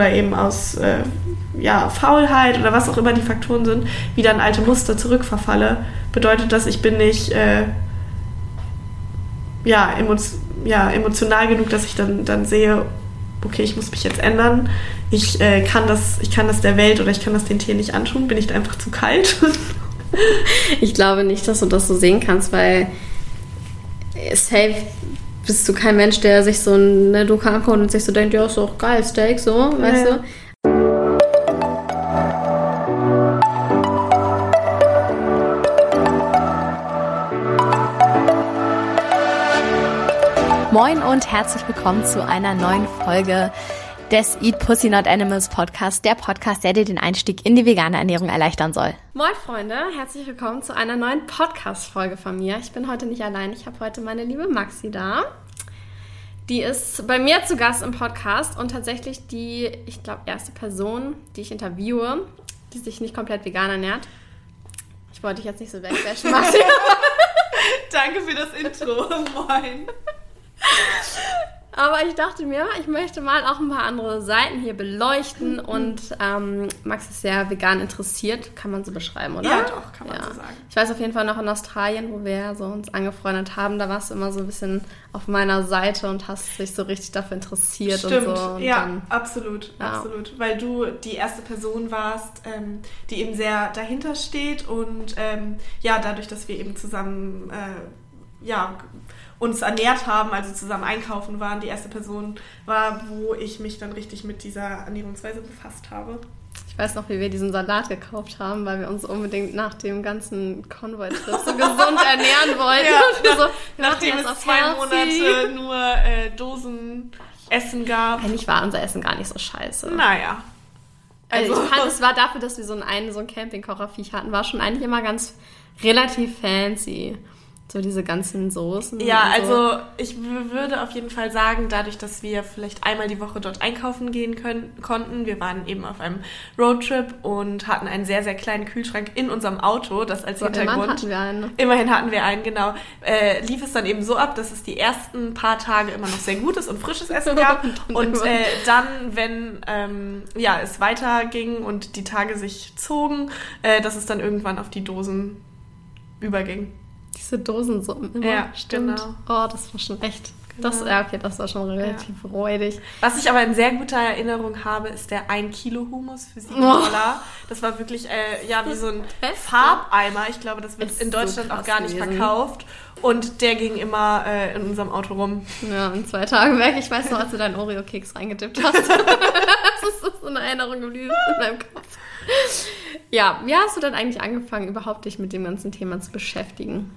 oder eben aus äh, ja, Faulheit oder was auch immer die Faktoren sind, wieder in alte Muster zurückverfalle, bedeutet das, ich bin nicht äh, ja, emo ja, emotional genug, dass ich dann, dann sehe, okay, ich muss mich jetzt ändern. Ich, äh, kann das, ich kann das der Welt oder ich kann das den Tieren nicht antun. Bin ich einfach zu kalt? ich glaube nicht, dass du das so sehen kannst, weil safe bist du kein Mensch, der sich so eine Doku anguckt und sich so denkt, ja, ist doch geil, Steak, so, ja. weißt du? Moin und herzlich willkommen zu einer neuen Folge des Eat Pussy Not Animals Podcast, der Podcast, der dir den Einstieg in die vegane Ernährung erleichtern soll. Moin Freunde, herzlich willkommen zu einer neuen Podcast-Folge von mir. Ich bin heute nicht allein, ich habe heute meine liebe Maxi da. Die ist bei mir zu Gast im Podcast und tatsächlich die, ich glaube, erste Person, die ich interviewe, die sich nicht komplett vegan ernährt. Ich wollte dich jetzt nicht so wegbashen, Maxi. Danke für das Intro. Moin. Aber ich dachte mir, ich möchte mal auch ein paar andere Seiten hier beleuchten. Mhm. Und ähm, Max ist sehr vegan interessiert, kann man so beschreiben, oder? Ja, doch, kann man ja. so sagen. Ich weiß auf jeden Fall noch in Australien, wo wir so uns angefreundet haben, da warst du immer so ein bisschen auf meiner Seite und hast dich so richtig dafür interessiert Stimmt. und so. Und ja, dann, absolut, ja. absolut. Weil du die erste Person warst, ähm, die eben sehr dahinter steht und ähm, ja, dadurch, dass wir eben zusammen äh, ja, uns ernährt haben, also zusammen einkaufen waren, die erste Person war, wo ich mich dann richtig mit dieser Ernährungsweise befasst habe. Ich weiß noch, wie wir diesen Salat gekauft haben, weil wir uns unbedingt nach dem ganzen Konvoi-Trip so gesund ernähren wollten. Ja, so, nachdem es zwei healthy. Monate nur äh, Dosen Essen gab. Eigentlich war unser Essen gar nicht so scheiße. Naja. Also, also ich fand, es war dafür, dass wir so einen, so ein Campingkocherviech hatten, war schon eigentlich immer ganz relativ fancy. So diese ganzen Soßen. Ja, so. also ich würde auf jeden Fall sagen, dadurch, dass wir vielleicht einmal die Woche dort einkaufen gehen können, konnten, wir waren eben auf einem Roadtrip und hatten einen sehr, sehr kleinen Kühlschrank in unserem Auto, das als so, Hintergrund. Immerhin hatten wir einen. Immerhin hatten wir einen, genau. Äh, lief es dann eben so ab, dass es die ersten paar Tage immer noch sehr gutes und frisches Essen gab. und äh, dann, wenn ähm, ja, es weiterging und die Tage sich zogen, äh, dass es dann irgendwann auf die Dosen überging. Diese Dosensuppen immer. Ja, stimmt. Genau. Oh, das war schon echt. Genau. Das, ja, okay, das war schon relativ ja. räudig. Was ich aber in sehr guter Erinnerung habe, ist der 1 Kilo Humus für 7 Dollar. Das war wirklich äh, ja, wie so ein Farbeimer. Ich glaube, das wird ist in Deutschland so auch gar nicht gewesen. verkauft. Und der ging immer äh, in unserem Auto rum. Ja, in zwei Tagen weg. Ich weiß noch, als du deinen Oreo-Keks reingedippt hast. das ist so eine Erinnerung geblieben in meinem Kopf. Ja, wie hast du dann eigentlich angefangen, überhaupt dich mit dem ganzen Thema zu beschäftigen?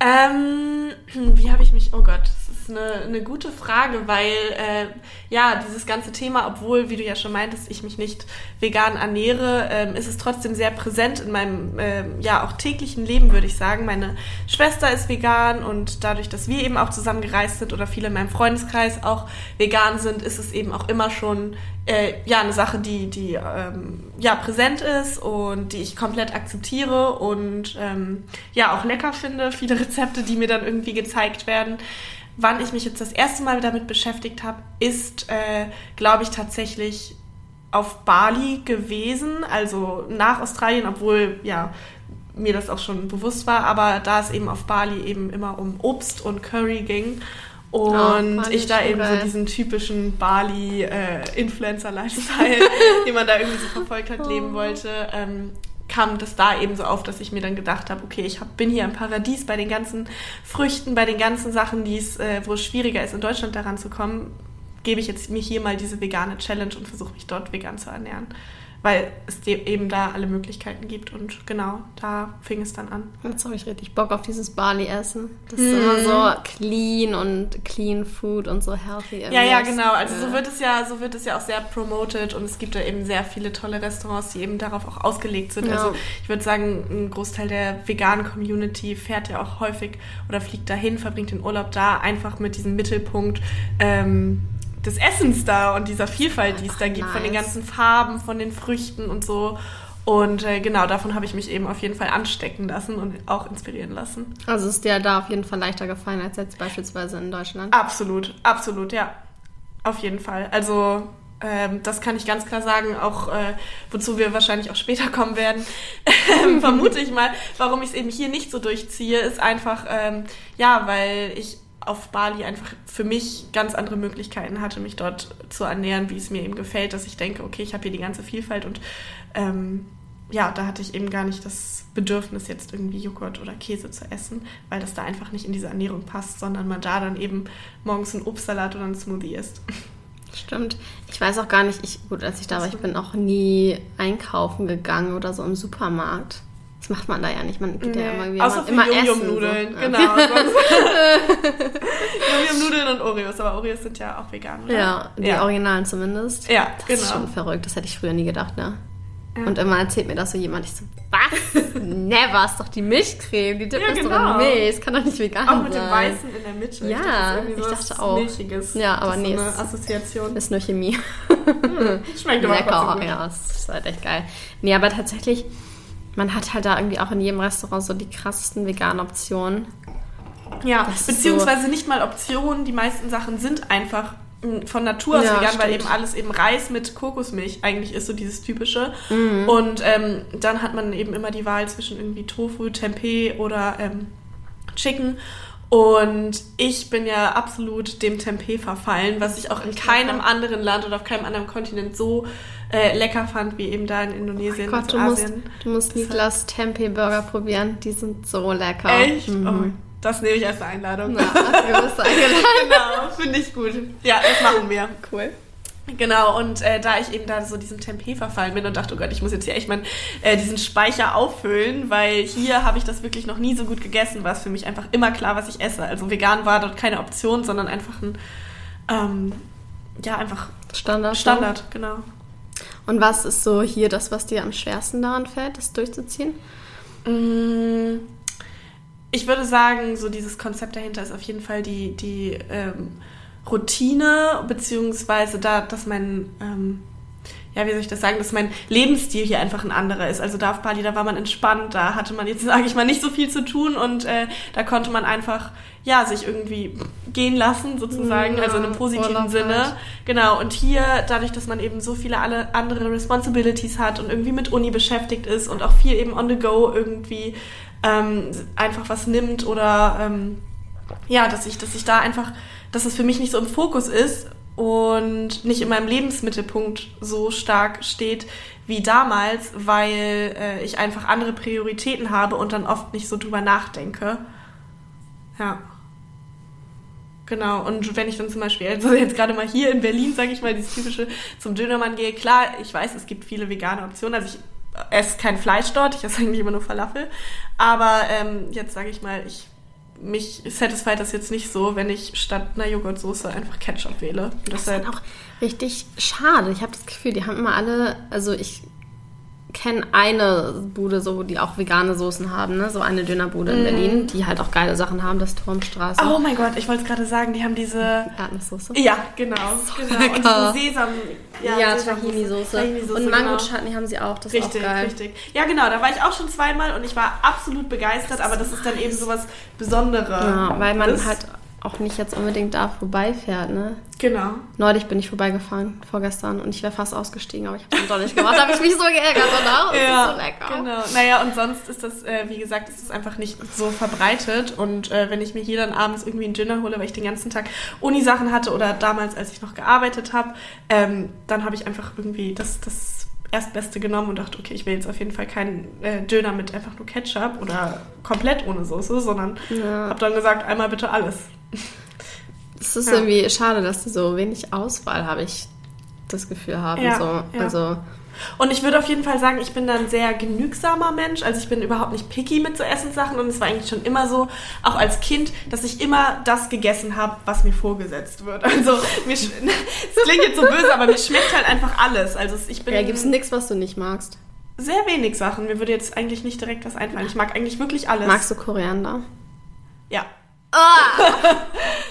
Ähm, wie habe ich mich, oh Gott, ist eine, eine gute Frage, weil äh, ja, dieses ganze Thema, obwohl, wie du ja schon meintest, ich mich nicht vegan ernähre, ähm, ist es trotzdem sehr präsent in meinem äh, ja auch täglichen Leben, würde ich sagen. Meine Schwester ist vegan und dadurch, dass wir eben auch zusammen gereist sind oder viele in meinem Freundeskreis auch vegan sind, ist es eben auch immer schon äh, ja eine Sache, die, die ähm, ja präsent ist und die ich komplett akzeptiere und ähm, ja auch lecker finde. Viele Rezepte, die mir dann irgendwie gezeigt werden. Wann ich mich jetzt das erste Mal damit beschäftigt habe, ist, äh, glaube ich, tatsächlich auf Bali gewesen, also nach Australien, obwohl ja mir das auch schon bewusst war, aber da es eben auf Bali eben immer um Obst und Curry ging und oh, ich da eben geil. so diesen typischen Bali-Influencer-Lifestyle, äh, den man da irgendwie so verfolgt hat, oh. leben wollte, ähm, kam das da eben so auf, dass ich mir dann gedacht habe, okay, ich hab, bin hier im Paradies bei den ganzen Früchten, bei den ganzen Sachen, die's, äh, wo es schwieriger ist, in Deutschland daran zu kommen, gebe ich jetzt mir hier mal diese vegane Challenge und versuche mich dort vegan zu ernähren weil es eben da alle Möglichkeiten gibt und genau, da fing es dann an. Jetzt habe ich richtig Bock auf dieses Bali-Essen. Das ist immer so hm. clean und clean food und so healthy. Ja, ja, genau. Also so wird es ja, so wird es ja auch sehr promoted und es gibt da eben sehr viele tolle Restaurants, die eben darauf auch ausgelegt sind. Ja. Also ich würde sagen, ein Großteil der veganen Community fährt ja auch häufig oder fliegt dahin, verbringt den Urlaub da, einfach mit diesem Mittelpunkt. Ähm, des Essens da und dieser Vielfalt, die es da gibt, nice. von den ganzen Farben, von den Früchten und so. Und äh, genau, davon habe ich mich eben auf jeden Fall anstecken lassen und auch inspirieren lassen. Also ist dir da auf jeden Fall leichter gefallen als jetzt beispielsweise in Deutschland? Absolut, absolut, ja. Auf jeden Fall. Also Ähm, das kann ich ganz klar sagen, auch äh, wozu wir wahrscheinlich auch später kommen werden. Vermute ich mal, warum ich es eben hier nicht so durchziehe, ist einfach, ähm, ja, weil ich auf Bali einfach für mich ganz andere Möglichkeiten hatte, mich dort zu ernähren, wie es mir eben gefällt, dass ich denke, okay, ich habe hier die ganze Vielfalt und ähm, ja, da hatte ich eben gar nicht das Bedürfnis, jetzt irgendwie Joghurt oder Käse zu essen, weil das da einfach nicht in diese Ernährung passt, sondern man da dann eben morgens einen Obstsalat oder einen Smoothie isst. Stimmt. Ich weiß auch gar nicht, ich, gut, als ich da war, ich bin auch nie eincaufen gegangen oder so im Supermarkt. Das macht man da ja nicht. Man geht nee. ja immer, irgendwie Außer immer Yum-Yum-Nudeln, so. genau. Yum-Yum-Nudeln und Oreos, aber Oreos sind ja auch vegan, oder? Ja, die ja. Originalen zumindest. Ja, das genau. ist schon verrückt. Das hätte ich früher nie gedacht, ne? Ja. Und immer erzählt mir das so jemand. Ich so, was? Never, ist doch die Milchcreme. Die dippt ja, genau. doch in Milch. Das kann doch nicht vegan sein. Auch mit dem Weißen in der Mitte. Ja, ich, ich dachte auch. Milchiges. Ja, aber nee. So eine Assoziation. Ist nur Chemie. Hm, schmeckt aber Lecker, ja. Das ist halt echt geil. Nee, aber tatsächlich man hat halt da irgendwie auch in jedem Restaurant so die krassesten veganen Optionen. Ja, das beziehungsweise so nicht mal Optionen. Die meisten Sachen sind einfach hm, von Natur aus ja, vegan, stimmt. weil eben alles eben Reis mit Kokosmilch eigentlich ist so dieses typische. Mhm. Und ähm, dann hat man eben immer die Wahl zwischen irgendwie Tofu, Tempeh oder ähm, Chicken. Und ich bin ja absolut dem Tempeh verfallen, was ich auch in keinem anderen Land oder auf keinem anderen Kontinent so äh, lecker fand, wie eben da in Indonesien. Oh Gott, du musst, du musst Niklas Tempeh-Burger probieren. Die sind so lecker. Echt? Mhm. Oh, das nehme ich als Einladung. Ja, du bist eingeladen. genau, finde ich gut. Ja, das machen wir. Cool. Genau, und äh, da ich eben da so diesem Tempeh verfallen bin und dachte, oh Gott, ich muss jetzt hier echt mal äh, diesen Speicher auffüllen, weil hier habe ich das wirklich noch nie so gut gegessen, war es für mich einfach immer klar, was ich esse. Also vegan war dort keine Option, sondern einfach ein, ähm, ja, einfach Standard. Standard, genau. Und was ist so hier das, was dir am schwersten daran fällt, das durchzuziehen? Mm, ich würde sagen, so dieses Konzept dahinter ist auf jeden Fall die, die ähm, Routine, beziehungsweise da, dass mein ähm, ja, wie soll ich das sagen, dass mein Lebensstil hier einfach ein anderer ist. Also da auf Bali, da war man entspannt, da hatte man jetzt, sage ich mal, nicht so viel zu tun und äh, da konnte man einfach, ja, sich irgendwie gehen lassen, sozusagen, ja, also in einem positiven Sinne. Halt. Genau, und hier, dadurch, dass man eben so viele alle andere Responsibilities hat und irgendwie mit Uni beschäftigt ist und auch viel eben on the go irgendwie ähm, einfach was nimmt oder ähm, ja, dass ich, dass ich da einfach, dass es für mich nicht so im Fokus ist und nicht in meinem Lebensmittelpunkt so stark steht wie damals, weil äh, ich einfach andere Prioritäten habe und dann oft nicht so drüber nachdenke. Ja. Genau, und wenn ich dann zum Beispiel, also jetzt gerade mal hier in Berlin, sage ich mal, dieses typische zum Dönermann gehe, klar, ich weiß, es gibt viele vegane Optionen, also ich esse kein Fleisch dort, ich esse eigentlich immer nur Falafel, aber ähm, jetzt sage ich mal, ich mich satisfied das jetzt nicht so, wenn ich statt einer Joghurtsoße einfach Ketchup wähle. Das, das ist auch richtig schade. Ich habe das Gefühl, die haben immer alle, also ich kenne eine Bude, so, die auch vegane Soßen haben, ne? so eine Dönerbude in mm. Berlin, die halt auch geile Sachen haben, das Turmstraße. Oh mein Gott, ich wollte es gerade sagen, die haben diese... Erdnusssoße? Ja, genau. So genau. Lecker. Und diese Sesam... Ja, ja Tahini-Soße. und Mango-Chutney genau. haben sie auch, das richtig, ist auch geil. Richtig, Ja, genau, da war ich auch schon zweimal und ich war absolut begeistert, aber das ist dann eben sowas Besonderes. Ja, weil man ist. halt auch nicht jetzt unbedingt da vorbeifährt, ne? Genau. Neulich bin ich vorbeigefahren, vorgestern, und ich wäre fast ausgestiegen, aber ich habe es doch nicht gemacht. da habe ich mich so geärgert. Das ja, so lecker. Genau. Naja, und sonst ist das, äh, wie gesagt, ist das einfach nicht so verbreitet. Und äh, wenn ich mir hier dann abends irgendwie einen Dinner hole, weil ich den ganzen Tag Uni-Sachen hatte oder damals, als ich noch gearbeitet habe, ähm, dann habe ich einfach irgendwie das, das Erstbeste genommen und dachte, okay, ich will jetzt auf jeden Fall keinen äh, Döner mit einfach nur Ketchup oder komplett ohne Soße, sondern ja. habe dann gesagt, einmal bitte alles. Es ist ja. irgendwie schade, dass die so wenig Auswahl, habe ich das Gefühl haben. Ja, so. Ja. Also und ich würde auf jeden Fall sagen, ich bin da ein sehr genügsamer Mensch. Also ich bin überhaupt nicht picky mit so Essenssachen und es war eigentlich schon immer so, auch als Kind, dass ich immer das gegessen habe, was mir vorgesetzt wird. Also mir es klingt jetzt so böse, aber mir schmeckt halt einfach alles. Also ich bin. Ja, gibt es nichts, was du nicht magst? Sehr wenig Sachen. Mir würde jetzt eigentlich nicht direkt was einfallen. Ich mag eigentlich wirklich alles. Magst du Koriander? Ja. Oh.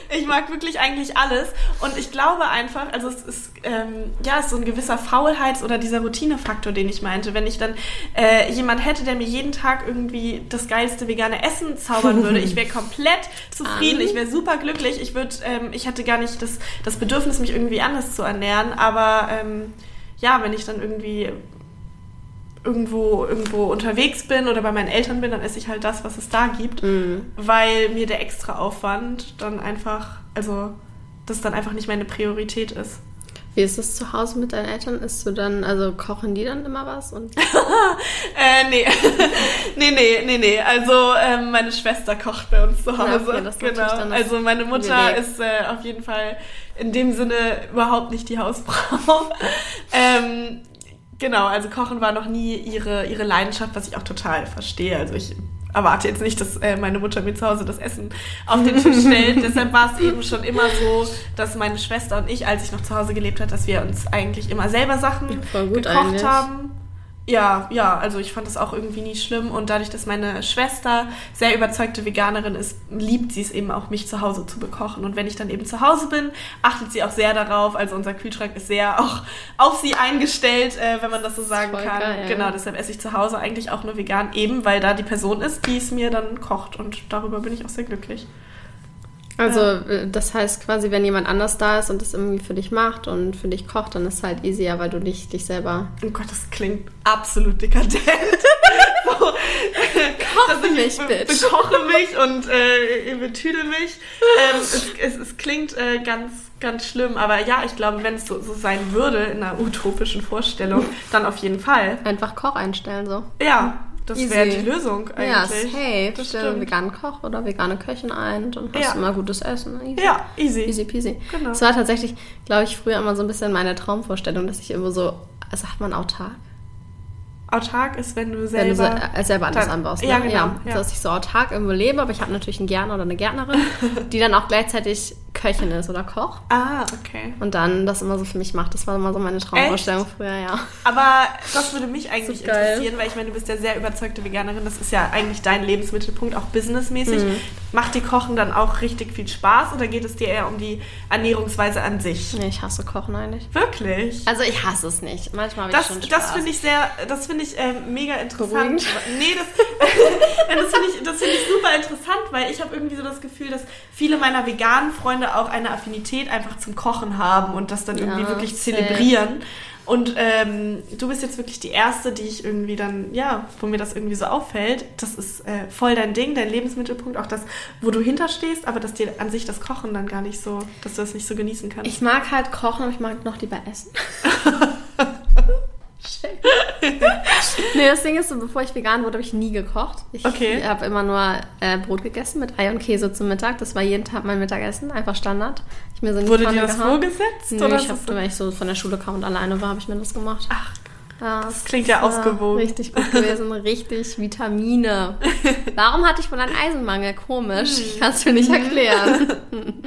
ich mag wirklich eigentlich alles. Und ich glaube einfach, also es ist, ähm, ja, es ist so ein gewisser Faulheits- oder dieser Routinefaktor, den ich meinte. Wenn ich dann äh, jemand hätte, der mir jeden Tag irgendwie das geilste vegane Essen zaubern würde, ich wäre komplett zufrieden, ich wäre super glücklich. Ich würde, ähm, ich hatte gar nicht das, das Bedürfnis, mich irgendwie anders zu ernähren. Aber ähm, ja, wenn ich dann irgendwie irgendwo, irgendwo unterwegs bin oder bei meinen Eltern bin, dann esse ich halt das, was es da gibt, mhm. weil mir der extra Aufwand dann einfach, also das dann einfach nicht meine Priorität ist. Wie ist das zu Hause mit deinen Eltern? Isst du dann, also kochen die dann immer was? Und äh, nee. nee, nee, nee, nee. Also ähm, meine Schwester kocht bei uns zu Hause. Ja, okay, genau. Also meine Mutter ist äh, auf jeden Fall in dem Sinne überhaupt nicht die Hausfrau. ähm, Genau, also Kochen war noch nie ihre, ihre Leidenschaft, was ich auch total verstehe. Also ich erwarte jetzt nicht, dass äh, meine Mutter mir zu Hause das Essen auf den Tisch stellt. Deshalb war es eben schon immer so, dass meine Schwester und ich, als ich noch zu Hause gelebt habe, dass wir uns eigentlich immer selber Sachen gekocht eigentlich. haben. Ja, ja, also ich fand das auch irgendwie nie schlimm und dadurch, dass meine Schwester sehr überzeugte Veganerin ist, liebt sie es eben auch, mich zu Hause zu bekochen. Und wenn ich dann eben zu Hause bin, achtet sie auch sehr darauf. Also unser Kühlschrank ist sehr auch auf sie eingestellt, äh, wenn man das so sagen Voll kann. Geil. Genau, deshalb esse ich zu Hause eigentlich auch nur vegan, eben weil da die Person ist, die es mir dann kocht und darüber bin ich auch sehr glücklich. Also ja. das heißt quasi, wenn jemand anders da ist und das irgendwie für dich macht und für dich kocht, dann ist es halt easier, weil du nicht dich selber... Oh Gott, das klingt absolut dekadent. so, Koche mich, be bitch. Bekoche mich und äh, betüdel mich. Ähm, es, es, es, klingt äh, ganz, ganz schlimm, aber ja, ich glaube, wenn es so, so sein würde in einer utopischen Vorstellung, dann auf jeden Fall. Einfach Koch einstellen so. Ja, das wäre die Lösung eigentlich. Ja, safe. Das Stell einen veganen Koch oder vegane Köchin ein und hast ja. immer gutes Essen. Easy. Ja, easy. Easy peasy. Genau. Das war tatsächlich, glaube ich, früher immer so ein bisschen meine Traumvorstellung, dass ich immer so, sagt man autark? autark ist, wenn du selber, wenn du so, äh, selber alles anbaust. Ne? Ja, genau. Ja, ja. Dass ich so autark irgendwo lebe, aber ich habe natürlich einen Gärtner oder eine Gärtnerin, die dann auch gleichzeitig Köchin ist oder Koch. Ah, okay. Und dann das immer so für mich macht. Das war immer so meine Traumvorstellung Echt? früher, ja. Aber das würde mich eigentlich interessieren, weil ich meine, du bist ja sehr überzeugte Veganerin. Das ist ja eigentlich dein Lebensmittelpunkt, auch businessmäßig. Mhm. Macht dir Kochen dann auch richtig viel Spaß oder geht es dir eher um die Ernährungsweise an sich? Nee, ich hasse Kochen eigentlich. Wirklich? Also ich hasse es nicht. Manchmal habe ich schon Spaß. Das finde ich sehr, das finde ich äh, mega interessant. Beruhigend. Nee, das, das finde ich, find ich super interessant, weil ich habe irgendwie so das Gefühl, dass viele meiner veganen Freunde auch eine Affinität einfach zum Kochen haben und das dann irgendwie ja, wirklich zelebrieren. Und ähm, du bist jetzt wirklich die Erste, die ich irgendwie dann, ja, wo mir das irgendwie so auffällt. Das ist äh, voll dein Ding, dein Lebensmittelpunkt, auch das, wo du hinterstehst, aber dass dir an sich das Kochen dann gar nicht so, dass du das nicht so genießen kannst. Ich mag halt kochen, aber ich mag noch lieber essen. nee, das Ding ist so, bevor ich vegan wurde, habe ich nie gekocht. Ich okay. habe immer nur äh, Brot gegessen mit Ei und Käse zum Mittag. Das war jeden Tag mein Mittagessen, einfach Standard. Ich mir so Wurde dir das gehauen. vorgesetzt? Nee, oder ich habe, wenn ich so von der Schule kam und alleine war, habe ich mir das gemacht. Ach, ja, das klingt ja ausgewogen. Richtig gut gewesen, richtig Vitamine. Warum hatte ich wohl einen Eisenmangel? Komisch. Ich kann es mir nicht erklären.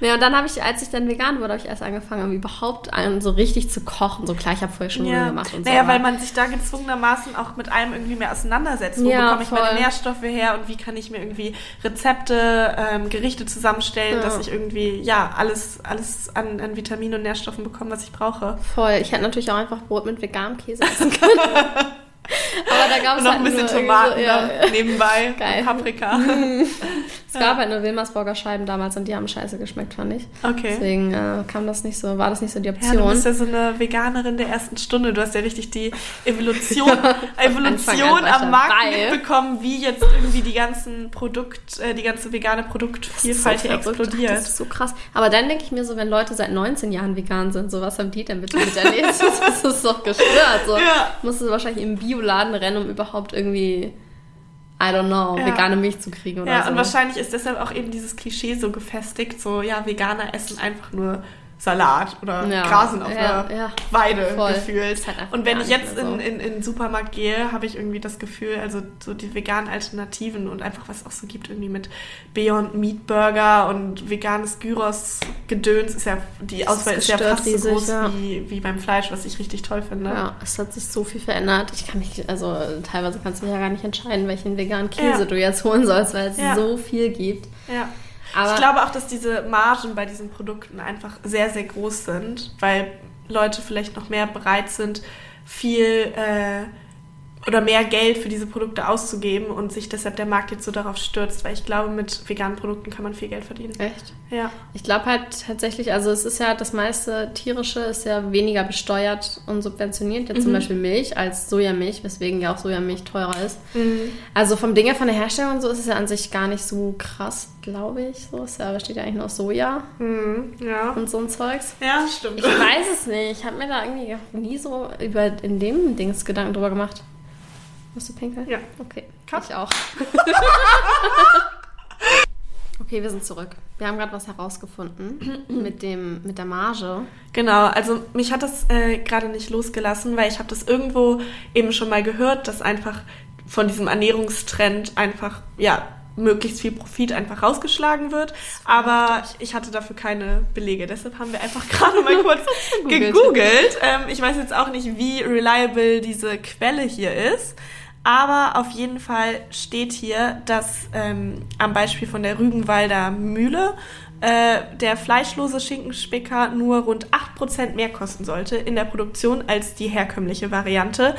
nee, und dann habe ich, als ich dann vegan wurde, habe ich erst angefangen, überhaupt so richtig zu kochen. So klar, ich habe vorher schon ja. gemacht und so. Naja, weil man sich da gezwungenermaßen auch mit allem irgendwie mehr auseinandersetzt. Wo ja, bekomme ich voll. meine Nährstoffe her und wie kann ich mir irgendwie Rezepte, ähm, Gerichte zusammenstellen, ja. dass ich irgendwie, ja, alles, alles an, an Vitaminen und Nährstoffen bekomme, was ich brauche. Voll. Ich hätte natürlich auch einfach Brot mit veganem Käse essen können. Aber da gab es noch halt ein bisschen Tomaten so, ja. nebenbei, Geil. Paprika. Es gab halt nur Wilmersburger Scheiben damals und die haben scheiße geschmeckt, fand ich. Okay. Deswegen äh, kam das nicht so, war das nicht so die Option. Ja, du bist ja so eine Veganerin der ersten Stunde. Du hast ja richtig die Evolution, Evolution am Markt dabei. mitbekommen, wie jetzt irgendwie die ganzen Produkt, äh, die ganze vegane Produktvielfalt so hier explodiert. Das ist so krass. Aber dann denke ich mir so, wenn Leute seit 19 Jahren vegan sind, so was haben die denn bitte mit erlebt? das ist doch gestört. So. Ja. Musst du wahrscheinlich im Bio Bioladen rennen, um überhaupt irgendwie, I don't know, ja. vegane Milch zu kriegen oder ja, so. und wahrscheinlich ist deshalb auch eben dieses Klischee so gefestigt, so, ja, Veganer essen einfach nur Salat oder ja, grasen auf ja, einer ja, Weide voll. gefühlt. Halt und wenn ich jetzt so. in, in, in den Supermarkt gehe, habe ich irgendwie das Gefühl, also so die veganen Alternativen und einfach was es auch so gibt, irgendwie mit Beyond Meat Burger und veganes Gyros Gedöns ist ja, die Auswahl ist ja fast riesig, so groß wie, wie beim Fleisch, was ich richtig toll finde. Ja, es hat sich so viel verändert. Ich kann mich, also teilweise kannst du ja gar nicht entscheiden, welchen veganen Käse du jetzt holen sollst, weil es so viel gibt. Ja. Aber ich glaube auch, dass diese Margen bei diesen Produkten einfach sehr, sehr groß sind, weil Leute vielleicht noch mehr bereit sind, viel äh, oder mehr Geld für diese Produkte auszugeben und sich deshalb der Markt jetzt so darauf stürzt, weil ich glaube, mit veganen Produkten kann man viel Geld verdienen. Echt? Ja. Ich glaube halt tatsächlich, also es ist ja das meiste tierische ist ja weniger besteuert und subventioniert, jetzt mhm. zum Beispiel Milch als Sojamilch, weswegen ja auch Sojamilch teurer ist. Mhm. Also vom Dinge von der Herstellung und so ist es ja an sich gar nicht so krass, glaube ich. So ist ja, besteht ja eigentlich nur aus Soja mhm. ja. und so ein Zeugs. Ja, stimmt. Ich weiß es nicht. Ich habe mir da irgendwie nie so über in dem Dings Gedanken drüber gemacht. Musst du pinkeln? Ja. Okay. Cup. Ich auch. okay, wir sind zurück. Wir haben gerade was herausgefunden mit, dem, mit der Marge. Genau, also mich hat das äh, gerade nicht losgelassen, weil ich habe das irgendwo eben schon mal gehört, dass einfach von diesem Ernährungstrend einfach, ja, möglichst viel Profit einfach rausgeschlagen wird. Aber ich hatte dafür keine Belege. Deshalb haben wir einfach gerade mal kurz gegoogelt. Ähm, ich weiß jetzt auch nicht, wie reliable diese Quelle hier ist. Aber auf jeden Fall steht hier, dass ähm, am Beispiel von der Rügenwalder Mühle äh, der fleischlose Schinkenspicker nur rund 8% mehr kosten sollte in der Produktion als die herkömmliche Variante.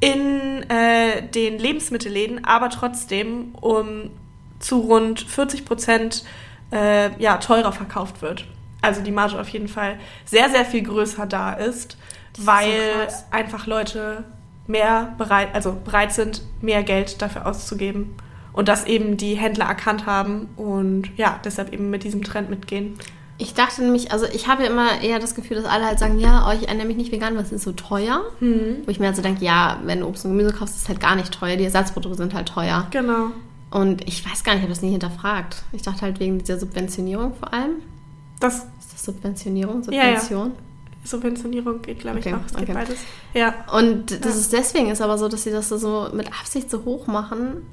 In äh, den Lebensmittelläden aber trotzdem um zu rund 40% äh, ja, teurer verkauft wird. Also die Marge auf jeden Fall sehr, sehr viel größer da ist, das weil ist so einfach Leute mehr bereit, also bereit sind, mehr Geld dafür auszugeben. Und das eben die Händler erkannt haben und ja, deshalb eben mit diesem Trend mitgehen. Ich dachte nämlich, also ich habe ja immer eher das Gefühl, dass alle halt sagen, ja, oh, ich ernähre mich nicht vegan, weil es ist so teuer. Mhm. Wo ich mir also denke, ja, wenn du Obst und Gemüse kaufst, ist es halt gar nicht teuer. Die Ersatzprodukte sind halt teuer. Genau. Und ich weiß gar nicht, ich habe das nie hinterfragt. Ich dachte halt wegen dieser Subventionierung vor allem. Das ist das Subventionierung? Subvention? Ja, ja. Subventionierung geht, glaube okay, ich, auch. Es okay. geht beides. Ja. Und das ja. ist deswegen ist aber so, dass sie das so mit Absicht so hoch machen.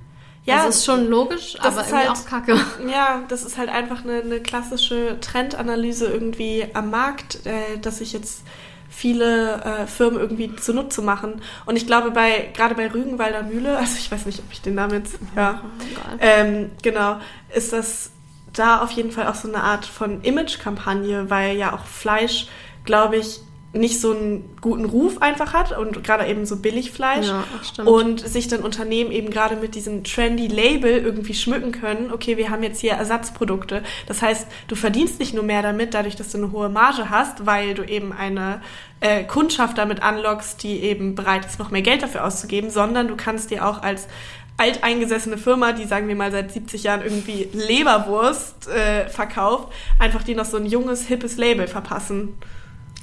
Ja, das ist schon logisch, aber irgendwie halt, auch kacke. Ja, das ist halt einfach eine, eine klassische Trendanalyse irgendwie am Markt, äh, dass sich jetzt viele äh, Firmen irgendwie zunutze machen. Und ich glaube, bei gerade bei Rügenwalder Mühle, also ich weiß nicht, ob ich den Namen jetzt, ja, oh, ähm, genau, ist das da auf jeden Fall auch so eine Art von Image-Kampagne, weil ja auch Fleisch glaube ich, nicht so einen guten Ruf einfach hat und gerade eben so Billigfleisch ja, und sich dann Unternehmen eben gerade mit diesem trendy Label irgendwie schmücken können, okay, wir haben jetzt hier Ersatzprodukte. Das heißt, du verdienst nicht nur mehr damit, dadurch, dass du eine hohe Marge hast, weil du eben eine äh, Kundschaft damit anlockst, die eben bereit ist, noch mehr Geld dafür auszugeben, sondern du kannst dir auch als alteingesessene Firma, die sagen wir mal seit 70 Jahren irgendwie Leberwurst äh, verkauft, einfach die noch so ein junges, hippes Label verpassen.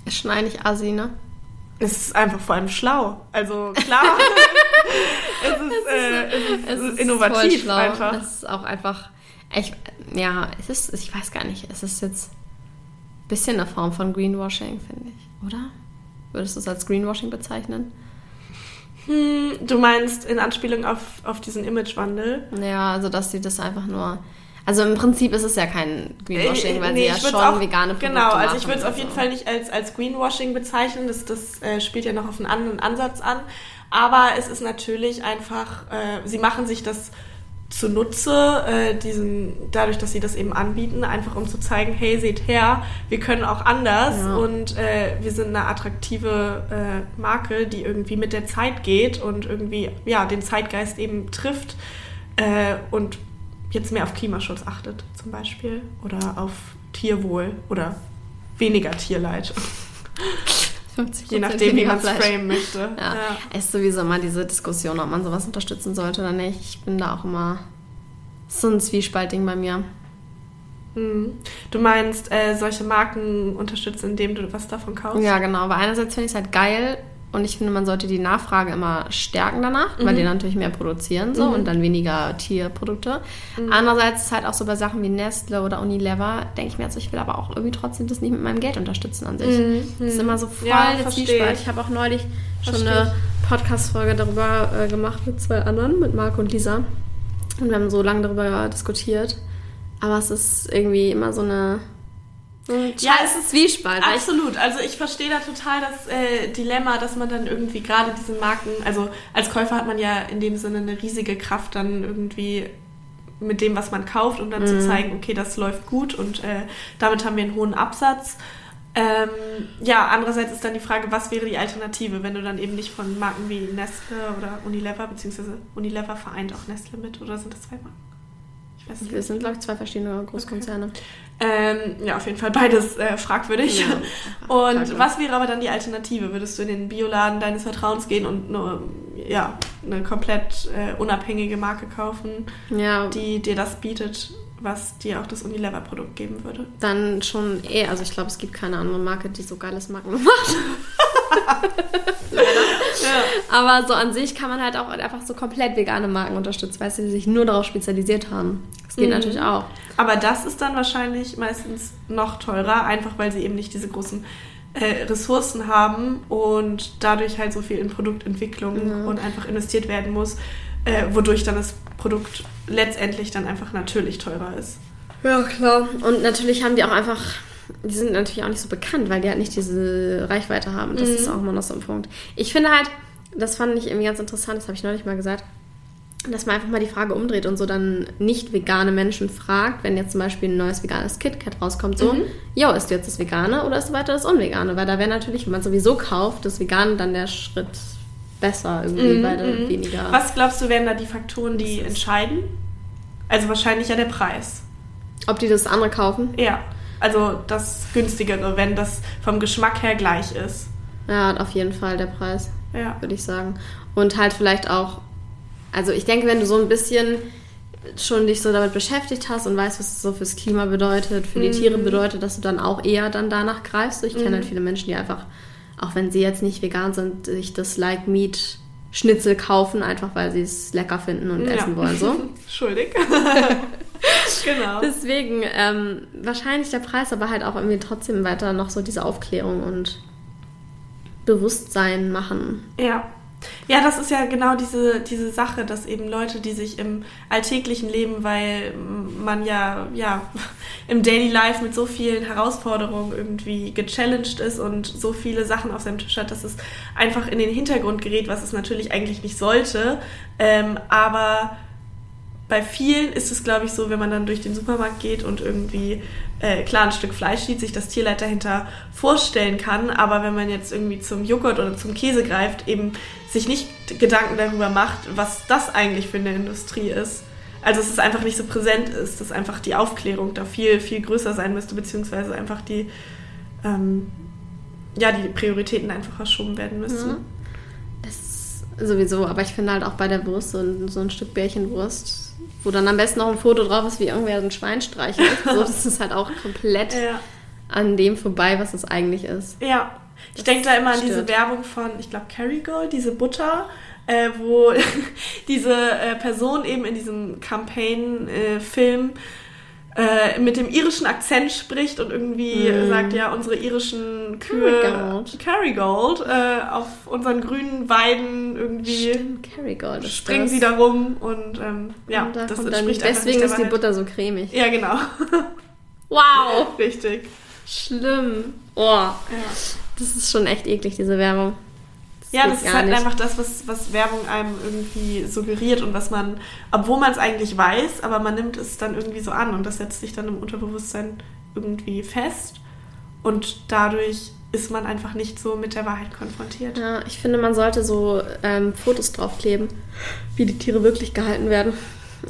Ist schon eigentlich assi, ne? Es ist einfach vor allem schlau. Also klar, es, ist, äh, es, ist, es ist innovativ einfach. Es ist auch einfach, ich, ja, es ist, ich weiß gar nicht, es ist jetzt ein bisschen eine Form von Greenwashing, finde ich, oder? Würdest du es als Greenwashing bezeichnen? Hm, du meinst in Anspielung auf, auf diesen Imagewandel? Ja, also dass sie das einfach nur also im Prinzip ist es ja kein Greenwashing, weil nee, sie ja schon auch, vegane Produkte Genau, also ich würde es auf jeden so. Fall nicht als, als Greenwashing bezeichnen. Das, das äh, spielt ja noch auf einen anderen Ansatz an. Aber es ist natürlich einfach, äh, sie machen sich das zunutze, äh, diesen, dadurch, dass sie das eben anbieten, einfach um zu zeigen, hey, seht her, wir können auch anders ja. und äh, wir sind eine attraktive äh, Marke, die irgendwie mit der Zeit geht und irgendwie ja den Zeitgeist eben trifft äh, und jetzt mehr auf Klimaschutz achtet, zum Beispiel, oder auf Tierwohl oder weniger Tierleid. Je nachdem, wie man es framen möchte. Ja. ja. Es ist sowieso immer diese Diskussion, ob man sowas unterstützen sollte oder nicht. Ich bin da auch immer so ein Zwiespaltding bei mir. Hm. Du meinst, äh, solche Marken unterstützen, indem du was davon kaufst? Ja, genau. Weil einerseits finde ich es halt geil, und ich finde, man sollte die Nachfrage immer stärken danach, mhm. weil die natürlich mehr produzieren so mhm. und dann weniger Tierprodukte. Mhm. Andererseits ist halt auch so bei Sachen wie Nestle oder Unilever, denke ich mir, also ich will aber auch irgendwie trotzdem das nicht mit meinem Geld unterstützen an sich. Mhm. Das ist immer so voll ja, der Zwiespalt. Ich habe auch neulich verstehe. schon eine Podcast-Folge darüber äh, gemacht mit zwei anderen, mit Marco und Lisa. Und wir haben so lange darüber diskutiert. Aber es ist irgendwie immer so eine ja, es ist Zwiespalt. Absolut. Also ich verstehe da total das äh, Dilemma, dass man dann irgendwie gerade diese Marken, also als Käufer hat man ja in dem Sinne eine riesige Kraft, dann irgendwie mit dem, was man kauft, um dann Mhm. zu zeigen, okay, das läuft gut und äh, damit haben wir einen hohen Absatz. Ähm, ja, andererseits ist dann die Frage, was wäre die Alternative, wenn du dann eben nicht von Marken wie Nestle oder Unilever, beziehungsweise Unilever vereint auch Nestle mit, oder sind das zwei Marken? Nicht. Wir sind, glaube ich, zwei verschiedene Großkonzerne. Ähm, ja, auf jeden Fall beides äh, fragwürdig. Ja, und fragwürdig. was wäre aber dann die Alternative? Würdest du in den Bioladen deines Vertrauens gehen und nur, ja, eine komplett äh, unabhängige Marke kaufen, Ja, die dir das bietet, was dir auch das Unilever-Produkt geben würde? dann schon eh. Also ich glaube, es gibt keine andere Marke, die so geiles Marken macht. Ja. Aber so an sich kann man halt auch einfach so komplett vegane Marken unterstützen, weißt du, die sich nur darauf spezialisiert haben. Das geht Mhm. natürlich auch. Aber das ist dann wahrscheinlich meistens noch teurer, einfach weil sie eben nicht diese großen äh, Ressourcen haben und dadurch halt so viel in Produktentwicklung Ja. und einfach investiert werden muss, äh, wodurch dann das Produkt letztendlich dann einfach natürlich teurer ist. Ja, klar. Und natürlich haben die auch einfach, die sind natürlich auch nicht so bekannt, weil die halt nicht diese Reichweite haben. Das Mhm. ist auch immer noch so ein Punkt. Ich finde halt, das fand ich irgendwie ganz interessant, das habe ich neulich mal gesagt, dass man einfach mal die Frage umdreht und so dann nicht vegane Menschen fragt, wenn jetzt zum Beispiel ein neues veganes KitKat rauskommt, so, Mhm. isst du jetzt das Vegane oder isst du weiter das Unvegane? Weil da wäre natürlich, wenn man sowieso kauft, das Vegane dann der Schritt besser irgendwie, Mhm, weil da mhm. weniger... Was glaubst du, wären da die Faktoren, die entscheiden? Also wahrscheinlich ja der Preis. Ob die das andere kaufen? Ja. Also das günstigere, wenn das vom Geschmack her gleich ist. Ja, auf jeden Fall der Preis. Ja. würde ich sagen. Und halt vielleicht auch, also ich denke, wenn du so ein bisschen schon dich so damit beschäftigt hast und weißt, was es so fürs Klima bedeutet, für die Mhm. Tiere bedeutet, dass du dann auch eher dann danach greifst. Ich kenne Mhm. halt viele Menschen, die einfach, auch wenn sie jetzt nicht vegan sind, sich das Like Meat Schnitzel kaufen, einfach weil sie es lecker finden und Ja. essen wollen. So. Schuldig. genau. Deswegen ähm, wahrscheinlich der Preis, aber halt auch irgendwie trotzdem weiter noch so diese Aufklärung und Bewusstsein machen. Ja. Ja, das ist ja genau diese, diese Sache, dass eben Leute, die sich im alltäglichen Leben, weil man ja, ja im Daily Life mit so vielen Herausforderungen irgendwie gechallenged ist und so viele Sachen auf seinem Tisch hat, dass es einfach in den Hintergrund gerät, was es natürlich eigentlich nicht sollte. Ähm, aber bei vielen ist es, glaube ich, so, wenn man dann durch den Supermarkt geht und irgendwie äh, klar ein Stück Fleisch sieht, sich das Tierleid dahinter vorstellen kann. Aber wenn man jetzt irgendwie zum Joghurt oder zum Käse greift, eben sich nicht Gedanken darüber macht, was das eigentlich für eine Industrie ist. Also dass es einfach nicht so präsent ist, dass einfach die Aufklärung da viel, viel größer sein müsste, beziehungsweise einfach die, ähm, ja, die Prioritäten einfach verschoben werden müssten. Ja. Das sowieso, aber ich finde halt auch bei der Wurst so ein, so ein Stück Bärchenwurst, wo dann am besten noch ein Foto drauf ist, wie irgendwer so ein Schwein streichelt. so, das ist halt auch komplett Ja. an dem vorbei, was es eigentlich ist. Ja, ich denke da immer an diese stört. Werbung von, ich glaube, Kerrygold, diese Butter, äh, wo diese äh, Person eben in diesem Campaign-Film äh, mit dem irischen Akzent spricht und irgendwie Mm. sagt, ja, unsere irischen Kühe. Kerrygold äh, auf unseren grünen Weiden irgendwie Stimmt, springen das. sie da rum und ähm, ja, Und da das dann, entspricht einfach deswegen ist die. Butter so cremig. Ja, genau. Wow! Richtig. Schlimm. Oh, Ja. das ist schon echt eklig, diese Werbung. Ja, das ist halt nicht. einfach das, was, was Werbung einem irgendwie suggeriert und was man, obwohl man es eigentlich weiß, aber man nimmt es dann irgendwie so an und das setzt sich dann im Unterbewusstsein irgendwie fest und dadurch ist man einfach nicht so mit der Wahrheit konfrontiert. Ja, ich finde, man sollte so ähm, Fotos draufkleben, wie die Tiere wirklich gehalten werden.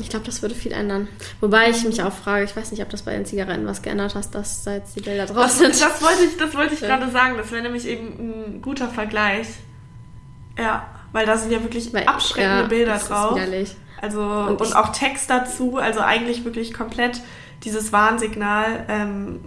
Ich glaube, das würde viel ändern. Wobei ich mich auch frage, ich weiß nicht, ob das bei den Zigaretten was geändert hast, dass da jetzt die Bilder drauf Das, sind. das wollte ich, das wollte ich Ja. gerade sagen. Das wäre nämlich eben ein guter Vergleich. Ja, weil da sind ja wirklich Weil- abschreckende ja, Bilder das ist drauf. Also Und und, auch Text dazu, also eigentlich wirklich komplett dieses Warnsignal. Ähm,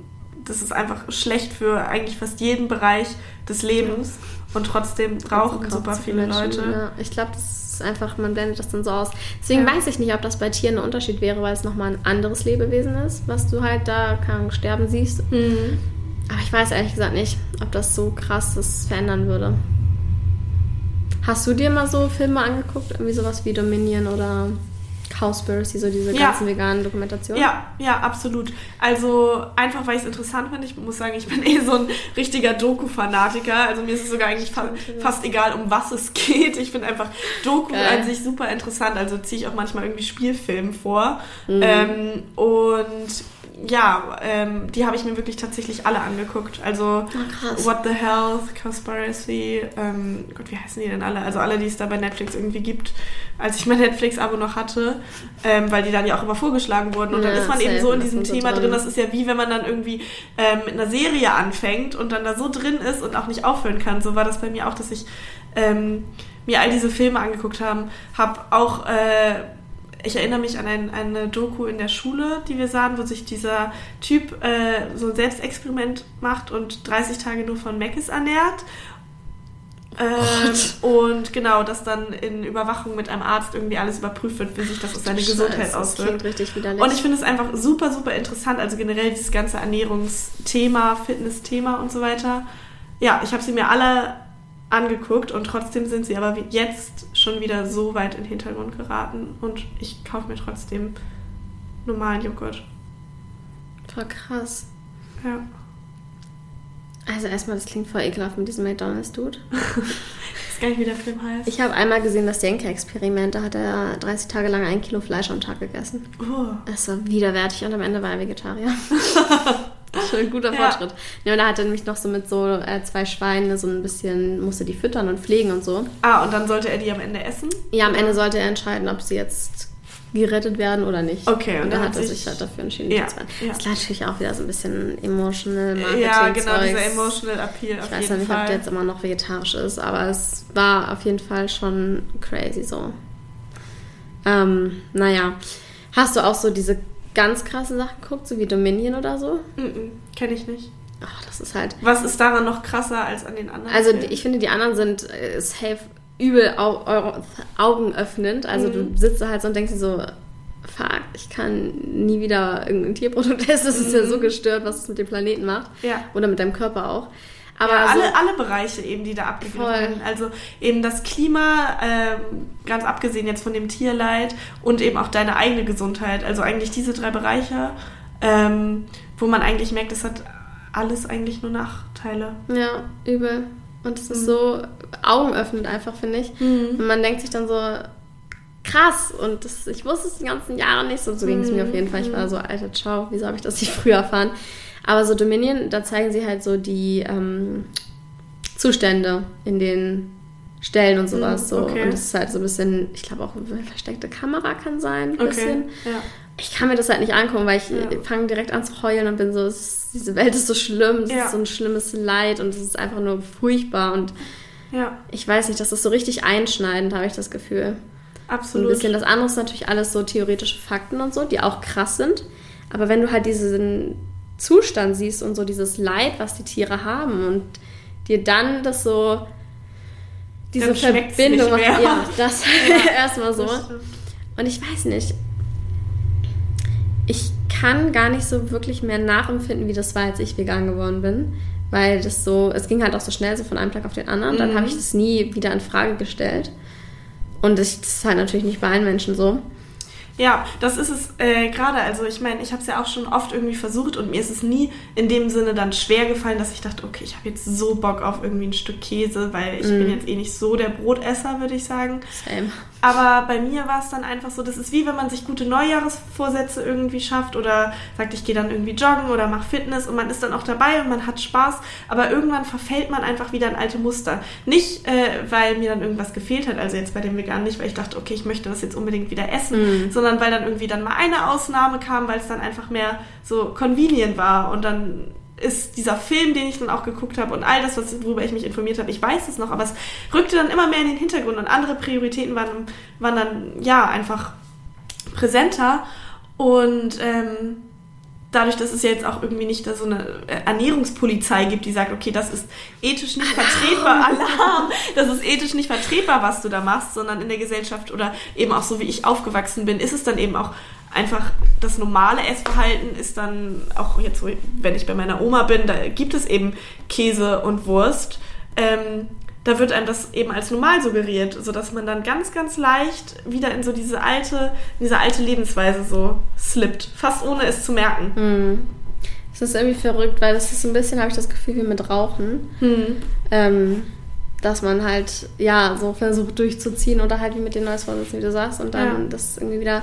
das ist einfach schlecht für eigentlich fast jeden Bereich des Lebens und trotzdem Trotzdem super viele Leute. Ja, ich glaube, das ist einfach, man blendet das dann so aus. Deswegen Ja. weiß ich nicht, ob das bei Tieren ein Unterschied wäre, weil es nochmal ein anderes Lebewesen ist, was du halt da kann, sterben siehst. Mhm. Aber ich weiß ehrlich gesagt nicht, ob das so krass das verändern würde. Hast du dir mal so Filme angeguckt? Irgendwie sowas wie Dominion oder Cowspiracy, so diese ja. ganzen veganen Dokumentationen? Ja, ja, absolut. Also einfach, weil ich es interessant finde. Ich muss sagen, ich bin eh so ein richtiger Doku-Fanatiker. Also mir ist es sogar eigentlich fa fast egal, um was es geht. Ich finde einfach Doku Geil. an sich super interessant. Also ziehe ich auch manchmal irgendwie Spielfilme vor. Mhm. Ähm, und ja, ähm, die habe ich mir wirklich tatsächlich alle angeguckt. Also oh, What the Health, Conspiracy, ähm, Gott, wie heißen die denn alle? Also alle, die es da bei Netflix irgendwie gibt, als ich mein Netflix-Abo noch hatte, ähm, weil die dann ja auch immer vorgeschlagen wurden. Und ja, dann ist man eben so in diesem Thema drin. drin. Das ist ja wie, wenn man dann irgendwie ähm, mit einer Serie anfängt und dann da so drin ist und auch nicht aufhören kann. So war das bei mir auch, dass ich ähm, mir all diese Filme angeguckt habe, habe auch äh, ich erinnere mich an ein, eine Doku in der Schule, die wir sahen, wo sich dieser Typ äh, so ein Selbstexperiment macht und 30 Tage nur von Meckes ernährt. Ähm, und genau, dass dann in Überwachung mit einem Arzt irgendwie alles überprüft wird, wie sich das auf seine Scheiße, Gesundheit auswirkt. Und ich finde es einfach super, super interessant. Also generell dieses ganze Ernährungsthema, Fitnessthema und so weiter. Ja, ich habe sie mir alle angeguckt und trotzdem sind sie aber jetzt schon wieder so weit in den Hintergrund geraten und ich kaufe mir trotzdem normalen Joghurt. Voll krass. Ja. Also erstmal, das klingt voll ekelhaft mit diesem McDonalds-Dude. ich weiß gar nicht, wie der Film heißt. Ich habe einmal gesehen, das Jenke-Experiment, da hat er 30 Tage lang ein Kilo Fleisch am Tag gegessen. Oh. Das war widerwärtig und am Ende war er Vegetarier. Schon ein guter Fortschritt. Ja, und da hat er nämlich noch so mit so äh, zwei Schweinen so ein bisschen, musste die füttern und pflegen und so. Ah, und dann sollte er die am Ende essen? Ja, am Ende sollte er entscheiden, ob sie jetzt gerettet werden oder nicht. Okay. Und, und dann hat er sich halt dafür entschieden, ja, zu ja. Das ist natürlich auch wieder so ein bisschen emotional Marketing. Ja, genau, dieser emotional Appeal Ich weiß ja nicht, Fall. ob der jetzt immer noch vegetarisch ist, aber es war auf jeden Fall schon crazy so. Ähm, naja. Hast du auch so diese ganz krasse Sachen guckt, so wie Dominion oder so? Mm, -mm kenne ich nicht. Ach, das ist halt. Was ist daran noch krasser als an den anderen? Also, Filmen? ich finde, die anderen sind äh, safe übel au augenöffnend. Also, mhm. du sitzt da halt so und denkst dir so, fuck, ich kann nie wieder irgendein Tierprodukt essen. Das ist mhm. ja so gestört, was es mit dem Planeten macht. Ja. Oder mit deinem Körper auch. Aber ja, alle, so, alle Bereiche eben, die da abgegriffen werden. Also eben das Klima, äh, ganz abgesehen jetzt von dem Tierleid und eben auch deine eigene Gesundheit. Also eigentlich diese drei Bereiche, ähm, wo man eigentlich merkt, es hat alles eigentlich nur Nachteile. Ja, übel. Und es ist mhm. so augenöffnend einfach, finde ich. Mhm. Und man denkt sich dann so, krass. Und das, ich wusste es die ganzen Jahre nicht. So, so ging es mir auf jeden Fall. Ich war mhm. so, alter, ciao, wieso habe ich das nicht früher erfahren? Aber so Dominion, da zeigen sie halt so die ähm, Zustände in den Stellen und sowas. Mhm, so. Und das ist halt so ein bisschen, ich glaube auch eine versteckte Kamera kann sein, ein okay, bisschen. Ja. Ich kann mir das halt nicht angucken, weil ich ja. fange direkt an zu heulen und bin so, ist, diese Welt ist so schlimm, es ja. ist so ein schlimmes Leid und es ist einfach nur furchtbar und ich weiß nicht, das ist so richtig einschneidend, habe ich das Gefühl. Absolut. ein bisschen das andere ist natürlich alles so theoretische Fakten und so, die auch krass sind. Aber wenn du halt diesen Zustand siehst und so dieses Leid, was die Tiere haben und dir dann das so diese dann Verbindung macht, ja, das ja, erstmal so. Und ich weiß nicht, ich kann gar nicht so wirklich mehr nachempfinden, wie das war, als ich vegan geworden bin, weil das so, es ging halt auch so schnell so von einem Tag auf den anderen. Mhm. Dann habe ich das nie wieder in Frage gestellt. Und das ist halt natürlich nicht bei allen Menschen so. Ja, das ist es äh, gerade. Also ich meine, ich habe es ja auch schon oft irgendwie versucht und mir ist es nie in dem Sinne dann schwer gefallen, dass ich dachte, okay, ich habe jetzt so Bock auf irgendwie ein Stück Käse, weil ich mm. bin jetzt eh nicht so der Brotesser, würde ich sagen. Same. Aber bei mir war es dann einfach so, das ist wie wenn man sich gute Neujahresvorsätze irgendwie schafft oder sagt, ich gehe dann irgendwie joggen oder mache Fitness und man ist dann auch dabei und man hat Spaß, aber irgendwann verfällt man einfach wieder in alte Muster. Nicht, äh, weil mir dann irgendwas gefehlt hat, also jetzt bei dem Vegan nicht, weil ich dachte, okay, ich möchte das jetzt unbedingt wieder essen, mm. sondern weil dann irgendwie dann mal eine Ausnahme kam, weil es dann einfach mehr so convenient war und dann ist dieser Film, den ich dann auch geguckt habe und all das, worüber ich mich informiert habe, ich weiß es noch, aber es rückte dann immer mehr in den Hintergrund und andere Prioritäten waren, waren dann ja einfach präsenter und ähm, dadurch, dass es ja jetzt auch irgendwie nicht da so eine Ernährungspolizei gibt, die sagt, okay, das ist ethisch nicht vertretbar, Alarm, das ist ethisch nicht vertretbar, was du da machst, sondern in der Gesellschaft oder eben auch so wie ich aufgewachsen bin, ist es dann eben auch einfach das normale Essverhalten ist dann auch jetzt, wenn ich bei meiner Oma bin, da gibt es eben Käse und Wurst. Ähm, da wird einem das eben als normal suggeriert, sodass man dann ganz, ganz leicht wieder in so diese alte, diese alte Lebensweise so slippt, fast ohne es zu merken. Mhm. Es ist irgendwie verrückt, weil das ist so ein bisschen, habe ich das Gefühl, wie mit Rauchen. Mhm. Ähm, dass man halt, ja, so versucht durchzuziehen oder halt wie mit den Neusvorsitzenden, wie du sagst, und dann ja. das irgendwie wieder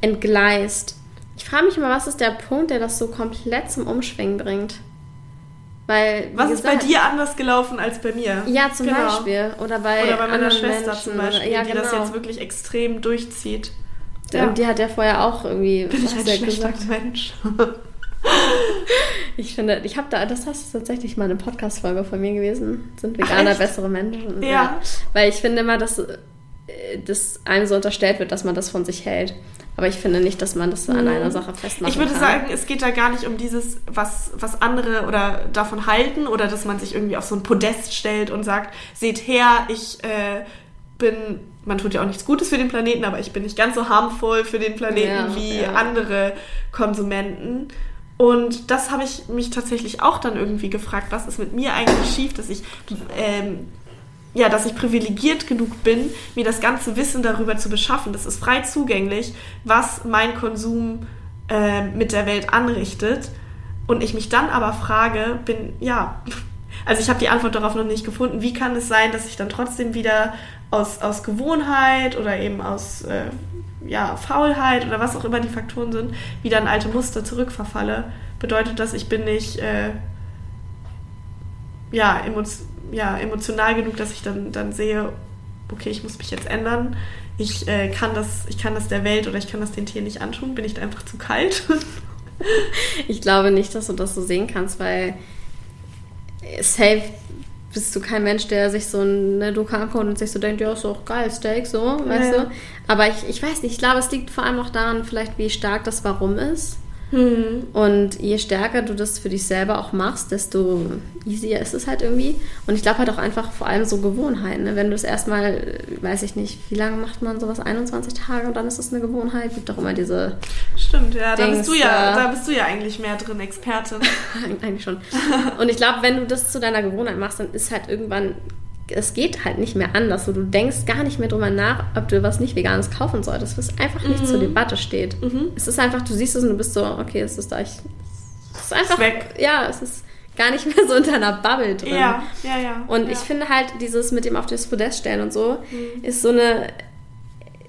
entgleist. Ich frage mich immer, was ist der Punkt, der das so komplett zum Umschwingen bringt? Weil, Was gesagt, ist bei dir anders gelaufen als bei mir? Ja, zum genau. Beispiel. Oder bei, oder bei meiner Schwester Menschen. zum Beispiel, ja, die genau. das jetzt wirklich extrem durchzieht. Ja. Und die hat ja vorher auch irgendwie. Bin ich ein schlechter gesagt. Mensch. ich finde, ich habe da, das hast du tatsächlich mal eine Podcast-Folge von mir gewesen. Sind Veganer Ach, bessere Menschen? Ja. ja. Weil ich finde immer, dass, äh, dass einem so unterstellt wird, dass man das von sich hält. Aber ich finde nicht, dass man das an mhm. einer Sache festmachen Ich würde kann. sagen, es geht da gar nicht um dieses, was, was andere oder davon halten oder dass man sich irgendwie auf so ein Podest stellt und sagt, seht her, ich äh, bin, man tut ja auch nichts Gutes für den Planeten, aber ich bin nicht ganz so harmvoll für den Planeten ja, wie ja. andere Konsumenten. Und das habe ich mich tatsächlich auch dann irgendwie gefragt, was ist mit mir eigentlich schief, dass ich ähm, ja, dass ich privilegiert genug bin, mir das ganze Wissen darüber zu beschaffen. Das ist frei zugänglich, was mein Konsum äh, mit der Welt anrichtet. Und ich mich dann aber frage, bin, ja, also ich habe die Antwort darauf noch nicht gefunden. Wie kann es sein, dass ich dann trotzdem wieder aus, aus Gewohnheit oder eben aus äh, ja, Faulheit oder was auch immer die Faktoren sind, wieder in alte Muster zurückverfalle? Bedeutet das, ich bin nicht äh, ja, emotional ja, emotional genug, dass ich dann, dann sehe, okay, ich muss mich jetzt ändern. Ich, äh, kann das, ich kann das der Welt oder ich kann das den Tieren nicht antun. Bin ich einfach zu kalt? ich glaube nicht, dass du das so sehen kannst, weil safe bist du kein Mensch, der sich so eine Doku anguckt und sich so denkt, ja, ist doch geil, Steak, so, weißt ja. du? Aber ich, ich weiß nicht, ich glaube, es liegt vor allem auch daran, vielleicht, wie stark das Warum ist. Mhm. Und je stärker du das für dich selber auch machst, desto easier ist es halt irgendwie. Und ich glaube halt auch einfach vor allem so Gewohnheiten. Ne? Wenn du das erstmal, weiß ich nicht, wie lange macht man sowas? 21 Tage und dann ist es eine Gewohnheit. Gibt doch immer diese. Stimmt, ja, da bist du ja, da bist du ja eigentlich mehr drin, Expertin. eigentlich schon. Und ich glaube, wenn du das zu deiner Gewohnheit machst, dann ist halt irgendwann es geht halt nicht mehr anders. So, du denkst gar nicht mehr drüber nach, ob du was nicht Veganes kaufen solltest, was einfach nicht mhm. zur Debatte steht. Mhm. Es ist einfach, du siehst es und du bist so, okay, es ist da. Ich, es ist einfach. Weg. Ja, es ist gar nicht mehr so in deiner Bubble drin. Ja, ja, ja. Und ja. ich finde halt, dieses mit dem auf das Podest stellen und so, mhm. ist so eine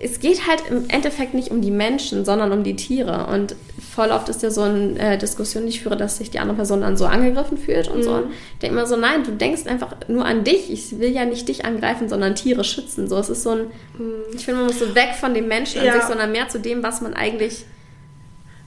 es geht halt im Endeffekt nicht um die Menschen, sondern um die Tiere. Und voll oft ist ja so eine äh, Diskussion, die ich führe, dass sich die andere Person dann so angegriffen fühlt und mhm. so. Ich denke immer so, nein, du denkst einfach nur an dich. Ich will ja nicht dich angreifen, sondern Tiere schützen. So, es ist so ein, mhm. ich finde, man muss so weg von dem Menschen ja. an sich, sondern mehr zu dem, was man eigentlich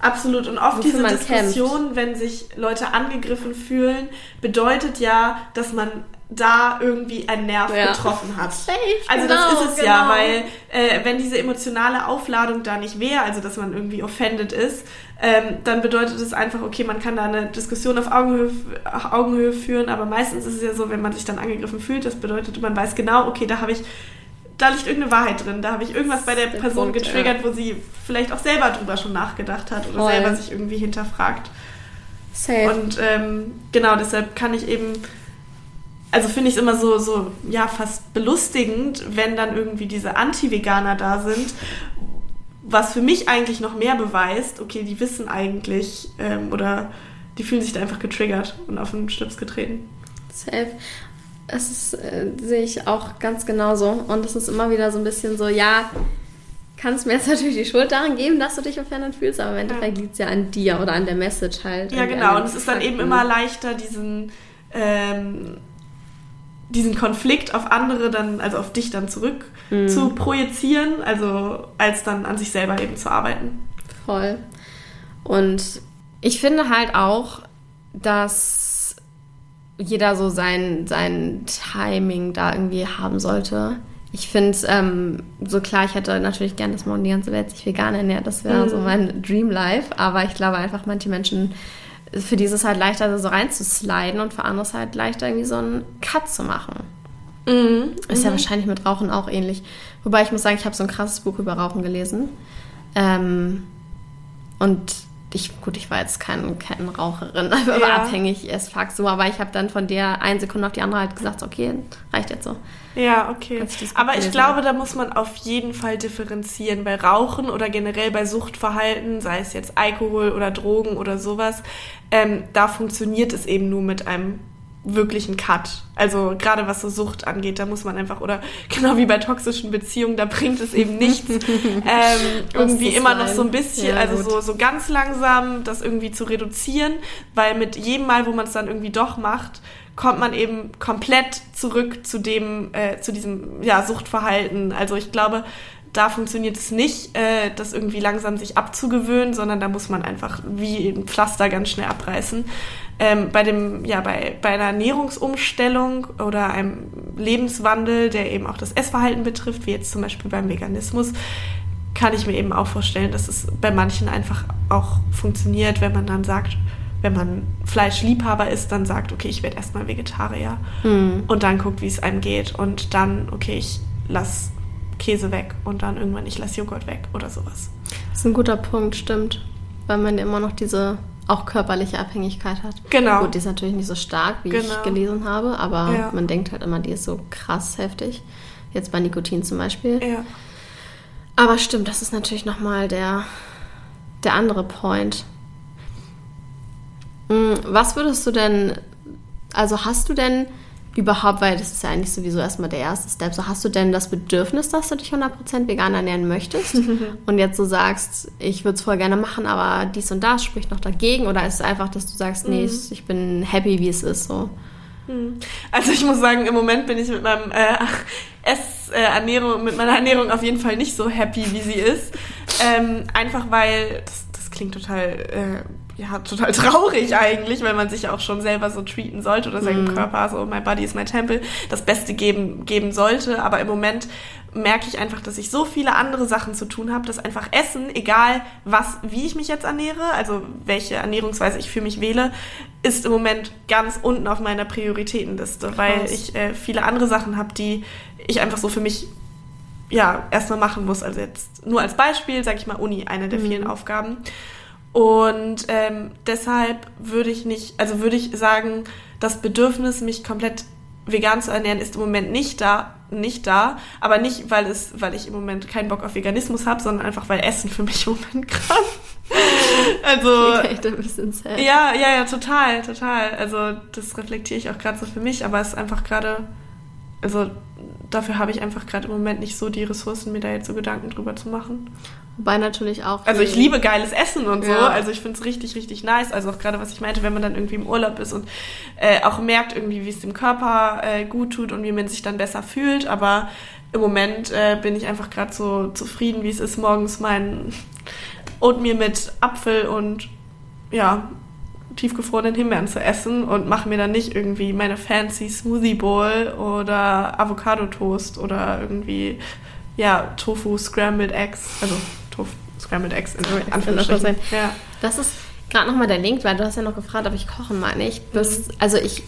Absolut. Und oft diese Diskussion, kämpft. wenn sich Leute angegriffen fühlen, bedeutet ja, dass man da irgendwie einen Nerv ja. getroffen hat. Safe, also genau, das ist es genau. ja, weil äh, wenn diese emotionale Aufladung da nicht wäre, also dass man irgendwie offended ist, ähm, dann bedeutet es einfach, okay, man kann da eine Diskussion auf Augenhöhe, Augenhöhe führen, aber meistens ist es ja so, wenn man sich dann angegriffen fühlt, das bedeutet, man weiß genau, okay, da habe ich da liegt irgendeine Wahrheit drin. Da habe ich irgendwas bei der, der Person Punkt, getriggert, ja. wo sie vielleicht auch selber drüber schon nachgedacht hat oder Voll. selber sich irgendwie hinterfragt. Safe. Und ähm, genau, deshalb kann ich eben also finde ich es immer so, so, ja, fast belustigend, wenn dann irgendwie diese Anti-Veganer da sind, was für mich eigentlich noch mehr beweist, okay, die wissen eigentlich ähm, oder die fühlen sich da einfach getriggert und auf den Schlips getreten. Safe. Das äh, sehe ich auch ganz genauso. Und es ist immer wieder so ein bisschen so, ja, kannst mir jetzt natürlich die Schuld daran geben, dass du dich offended fühlst, aber im Endeffekt ja. liegt es ja an dir oder an der Message halt. Ja, genau. Und es ist dann eben immer leichter, diesen ähm, diesen Konflikt auf andere dann, also auf dich dann zurück mhm. zu projizieren, also als dann an sich selber eben zu arbeiten. Voll. Und ich finde halt auch, dass jeder so sein, sein Timing da irgendwie haben sollte. Ich finde, ähm, so klar, ich hätte natürlich gerne, dass morgen die ganze Welt sich vegan ernährt. Das wäre mhm. so mein Dream Life. Aber ich glaube einfach, manche Menschen für dieses halt leichter so reinzusliden und für anderes halt leichter irgendwie so einen Cut zu machen. Mhm. Ist ja mhm. wahrscheinlich mit Rauchen auch ähnlich. Wobei ich muss sagen, ich habe so ein krasses Buch über Rauchen gelesen. Ähm, und ich, gut, ich war jetzt keine Kettenraucherin, aber ja. abhängig as fuck so, aber ich habe dann von der eine Sekunde auf die andere halt gesagt, okay, reicht jetzt so. Ja, okay. Aber ich glaube, da muss man auf jeden Fall differenzieren. Bei Rauchen oder generell bei Suchtverhalten, sei es jetzt Alkohol oder Drogen oder sowas, ähm, da funktioniert es eben nur mit einem wirklichen Cut. Also gerade was so Sucht angeht, da muss man einfach, oder genau wie bei toxischen Beziehungen, da bringt es eben nichts, ähm, irgendwie immer noch so ein bisschen, ja, also so, so ganz langsam das irgendwie zu reduzieren, weil mit jedem Mal, wo man es dann irgendwie doch macht, kommt man eben komplett zurück zu dem, äh, zu diesem ja, Suchtverhalten. Also ich glaube, da funktioniert es nicht, äh, das irgendwie langsam sich abzugewöhnen, sondern da muss man einfach wie ein Pflaster ganz schnell abreißen. Ähm, bei dem, ja, bei, bei einer Ernährungsumstellung oder einem Lebenswandel, der eben auch das Essverhalten betrifft, wie jetzt zum Beispiel beim Veganismus, kann ich mir eben auch vorstellen, dass es bei manchen einfach auch funktioniert, wenn man dann sagt, wenn man Fleischliebhaber ist, dann sagt, okay, ich werde erstmal Vegetarier mhm. und dann guckt, wie es einem geht und dann, okay, ich lasse Käse weg und dann irgendwann ich lasse Joghurt weg oder sowas. Das ist ein guter Punkt, stimmt. Weil man immer noch diese auch körperliche Abhängigkeit hat. Genau. Gut, die ist natürlich nicht so stark, wie genau. ich gelesen habe, aber ja. man denkt halt immer, die ist so krass heftig. Jetzt bei Nikotin zum Beispiel. Ja. Aber stimmt, das ist natürlich nochmal der, der andere Point. Hm, was würdest du denn, also hast du denn überhaupt, weil das ist ja eigentlich sowieso erstmal der erste Step. So, hast du denn das Bedürfnis, dass du dich 100% vegan ernähren möchtest? und jetzt so sagst, ich würde es voll gerne machen, aber dies und das spricht noch dagegen? Oder ist es einfach, dass du sagst, nee, mhm. ich bin happy, wie es ist? So? Mhm. Also ich muss sagen, im Moment bin ich mit meinem äh, Essernährung, mit meiner Ernährung auf jeden Fall nicht so happy, wie sie ist. Ähm, einfach weil, das, das klingt total äh, ja, total traurig eigentlich, weil man sich auch schon selber so treaten sollte oder seinem mhm. Körper, so my body is my temple, das Beste geben, geben sollte. Aber im Moment merke ich einfach, dass ich so viele andere Sachen zu tun habe, dass einfach Essen, egal was, wie ich mich jetzt ernähre, also welche Ernährungsweise ich für mich wähle, ist im Moment ganz unten auf meiner Prioritätenliste, Krass. weil ich äh, viele andere Sachen habe, die ich einfach so für mich ja erstmal machen muss. Also jetzt nur als Beispiel, sage ich mal, Uni, eine der mhm. vielen Aufgaben. Und ähm, deshalb würde ich nicht, also würde ich sagen, das Bedürfnis, mich komplett vegan zu ernähren, ist im Moment nicht da, nicht da, aber nicht, weil es, weil ich im Moment keinen Bock auf Veganismus habe, sondern einfach, weil Essen für mich im Moment krass. also ein bisschen sad. ja, ja, ja, total, total. Also das reflektiere ich auch gerade so für mich, aber es ist einfach gerade, also dafür habe ich einfach gerade im Moment nicht so die Ressourcen, mir da jetzt so Gedanken drüber zu machen. Wobei natürlich auch. Also ich liebe geiles Essen und so. Ja. Also ich finde es richtig, richtig nice. Also auch gerade, was ich meinte, wenn man dann irgendwie im Urlaub ist und äh, auch merkt irgendwie, wie es dem Körper äh, gut tut und wie man sich dann besser fühlt. Aber im Moment äh, bin ich einfach gerade so zufrieden, wie es ist, morgens mein Oatmeal mit Apfel und ja, tiefgefrorenen Himbeeren zu essen und mache mir dann nicht irgendwie meine fancy Smoothie Bowl oder Avocado Toast oder irgendwie ja Tofu Scrambled Eggs, also Tofu Scrambled Eggs in Anführungsstrichen. Ja. Das ist gerade nochmal der Link, weil du hast ja noch gefragt, ob ich kochen meine. Ich mhm. also ich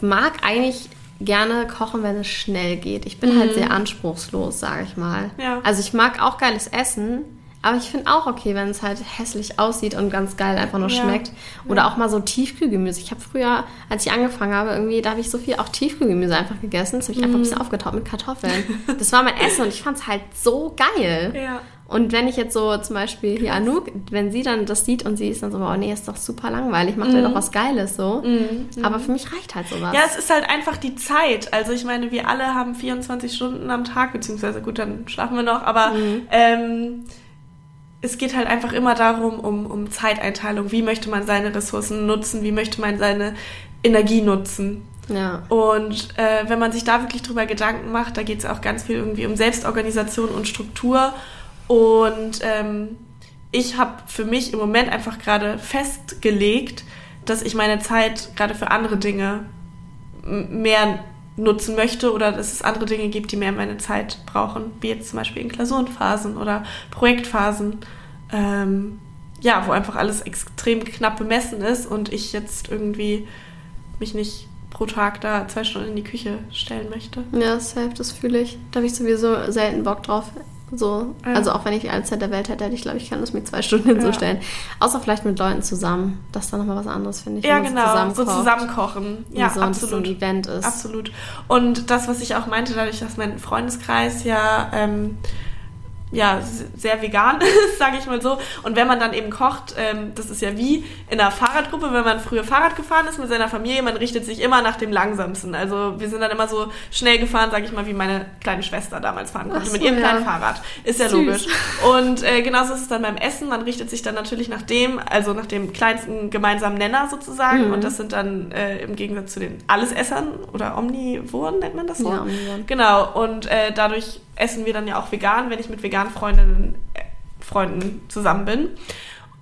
mag eigentlich gerne kochen, wenn es schnell geht. Ich bin halt mhm. halt sehr anspruchslos, sage ich mal. Ja. Also ich mag auch geiles Essen, aber ich finde auch okay, wenn es halt hässlich aussieht und ganz geil einfach nur ja. schmeckt. Oder ja. auch mal so Tiefkühlgemüse. Ich habe früher, als ich angefangen habe, irgendwie, da habe ich so viel auch Tiefkühlgemüse einfach gegessen. Das habe ich mm. einfach ein bisschen mhm. aufgetaut mit Kartoffeln. Das war mein Essen und ich fand es halt so geil. Ja. Und wenn ich jetzt so zum Beispiel hier Anouk, wenn sie dann das sieht und sie ist dann so, oh nee, ist doch super langweilig, macht mm. ja doch was Geiles so. Mm. Aber für mich reicht halt sowas. Ja, es ist halt einfach die Zeit. Also ich meine, wir alle haben 24 Stunden am Tag, beziehungsweise gut, dann schlafen wir noch, aber mhm. ähm, es geht halt einfach immer darum, um, um Zeiteinteilung. Wie möchte man seine Ressourcen nutzen? Wie möchte man seine Energie nutzen? Ja. Und äh, wenn man sich da wirklich drüber Gedanken macht, da geht es auch ganz viel irgendwie um Selbstorganisation und Struktur. Und ähm, ich habe für mich im Moment einfach gerade festgelegt, dass ich meine Zeit gerade für andere Dinge mehr nutzen möchte oder dass es andere Dinge gibt, die mehr meine Zeit brauchen, wie jetzt zum Beispiel in Klausurenphasen oder Projektphasen, ähm, ja, wo einfach alles extrem knapp bemessen ist und ich jetzt irgendwie mich nicht pro Tag da zwei Stunden in die Küche stellen möchte. Ja, safe, das fühle ich. Da habe ich sowieso selten Bock drauf, So, ja. also auch wenn ich alle Zeit der Welt hätte, hätte ich glaube ich, kann das mir zwei Stunden hinzustellen. Ja. Außer vielleicht mit Leuten zusammen. Das ist dann nochmal was anderes, finde ich. Ja, genau. Zusammen so zusammenkochen. Ja, so absolut. So ein Event ist. Absolut. Und das, was ich auch meinte, dadurch, dass mein Freundeskreis ja ähm, ja, sehr vegan ist, sage ich mal so. Und wenn man dann eben kocht, ähm, das ist ja wie in einer Fahrradgruppe, wenn man früher Fahrrad gefahren ist mit seiner Familie, man richtet sich immer nach dem Langsamsten. Also wir sind dann immer so schnell gefahren, sage ich mal, wie meine kleine Schwester damals fahren konnte, so, mit ihrem ja. kleinen Fahrrad. Ist ja Süß. logisch. Und äh, genauso ist es dann beim Essen, man richtet sich dann natürlich nach dem, also nach dem kleinsten gemeinsamen Nenner sozusagen. Mhm. Und das sind dann äh, im Gegensatz zu den Allesessern oder Omnivoren nennt man das so. Ja, Omnivoren. Genau. Und äh, dadurch essen wir dann ja auch vegan, wenn ich mit veganen Freundinnen, äh, Freunden zusammen bin.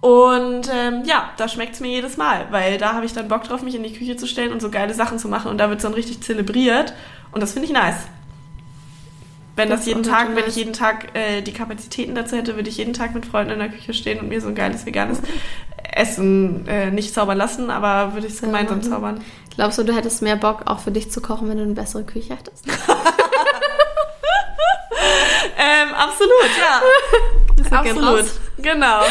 Und ähm, ja, da schmeckt es mir jedes Mal, weil da habe ich dann Bock drauf, mich in die Küche zu stellen und so geile Sachen zu machen und da wird es dann richtig zelebriert und das finde ich nice. Wenn das, das jeden Tag, wenn ich jeden Tag äh, die Kapazitäten dazu hätte, würde ich jeden Tag mit Freunden in der Küche stehen und mir so ein geiles veganes Essen äh, nicht zaubern lassen, aber würde ich es gemeinsam zaubern. Glaubst du, du hättest mehr Bock auch für dich zu kochen, wenn du eine bessere Küche hättest? ähm, absolut, ja. Absolut, genau.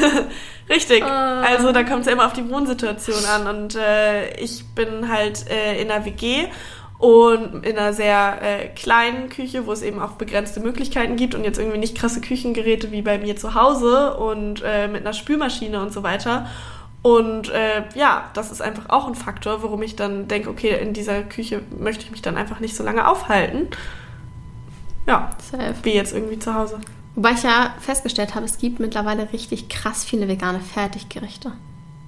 Richtig. Uh. Also da kommt es ja immer auf die Wohnsituation an. Und äh, ich bin halt äh, in einer WG und in einer sehr äh, kleinen Küche, wo es eben auch begrenzte Möglichkeiten gibt und jetzt irgendwie nicht krasse Küchengeräte wie bei mir zu Hause und äh, mit einer Spülmaschine und so weiter. Und äh, ja, das ist einfach auch ein Faktor, warum ich dann denke, okay, in dieser Küche möchte ich mich dann einfach nicht so lange aufhalten. Ja, Safe. wie jetzt irgendwie zu Hause. Wobei ich ja festgestellt habe, es gibt mittlerweile richtig krass viele vegane Fertiggerichte.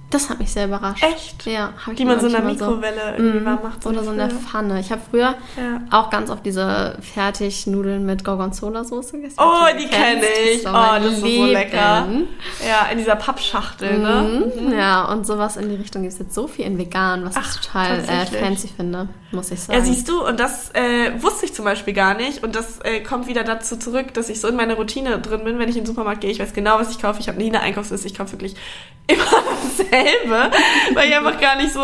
Das hat mich sehr überrascht. Echt? Ja, habe ich Die man so in der Mikrowelle so, irgendwie warm macht. Oder so in der Pfanne. Ich habe früher ja. auch ganz oft diese Fertignudeln mit Gorgonzola-Soße gegessen. Oh, die kenne ich. Das oh, das ist so lecker. Ja, in dieser Pappschachtel, ne? Mhm. Ja, und sowas in die Richtung gibt es jetzt so viel in vegan, was Ach, ich total äh, fancy finde, muss ich sagen. Ja, siehst du, und das äh, wusste ich zum Beispiel gar nicht. Und das äh, kommt wieder dazu zurück, dass ich so in meiner Routine drin bin, wenn ich in den Supermarkt gehe. Ich weiß genau, was ich kaufe. Ich habe nie eine Einkaufsliste. Ich kaufe wirklich immer dasselbe, weil ich einfach gar nicht so,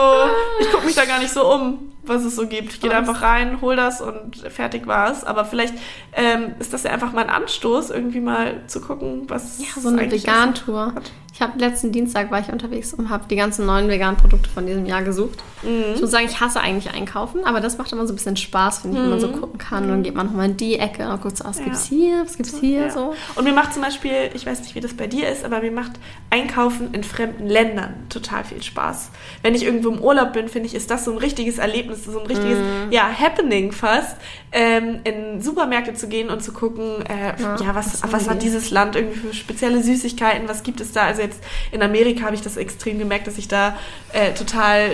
ich gucke mich da gar nicht so um, was es so gibt. Ich gehe da einfach rein, hol das und fertig war's. Aber vielleicht ähm, ist das ja einfach mal ein Anstoß, irgendwie mal zu gucken, was ja so eine Vegan-Tour. Ich habe letzten Dienstag war ich unterwegs und habe die ganzen neuen veganen Produkte von diesem Jahr gesucht. Mhm. Ich muss sagen, ich hasse eigentlich einkaufen, aber das macht immer so ein bisschen Spaß, finde ich, mhm. wenn man so mhm. gucken kann. Und dann geht man nochmal in die Ecke und guckt so, was ja. gibt's hier, was gibt's hier, ja. so. Und mir macht zum Beispiel, ich weiß nicht, wie das bei dir ist, aber mir macht Einkaufen in fremden Ländern total viel Spaß. Wenn ich irgendwo im Urlaub bin, finde ich, ist das so ein richtiges Erlebnis, so ein richtiges, mhm. ja, Happening fast, ähm, in Supermärkte zu gehen und zu gucken, äh, ja, ja, was, was, hat dieses Land irgendwie für spezielle Süßigkeiten, was gibt es da? Also jetzt in Amerika habe ich das extrem gemerkt, dass ich da äh, total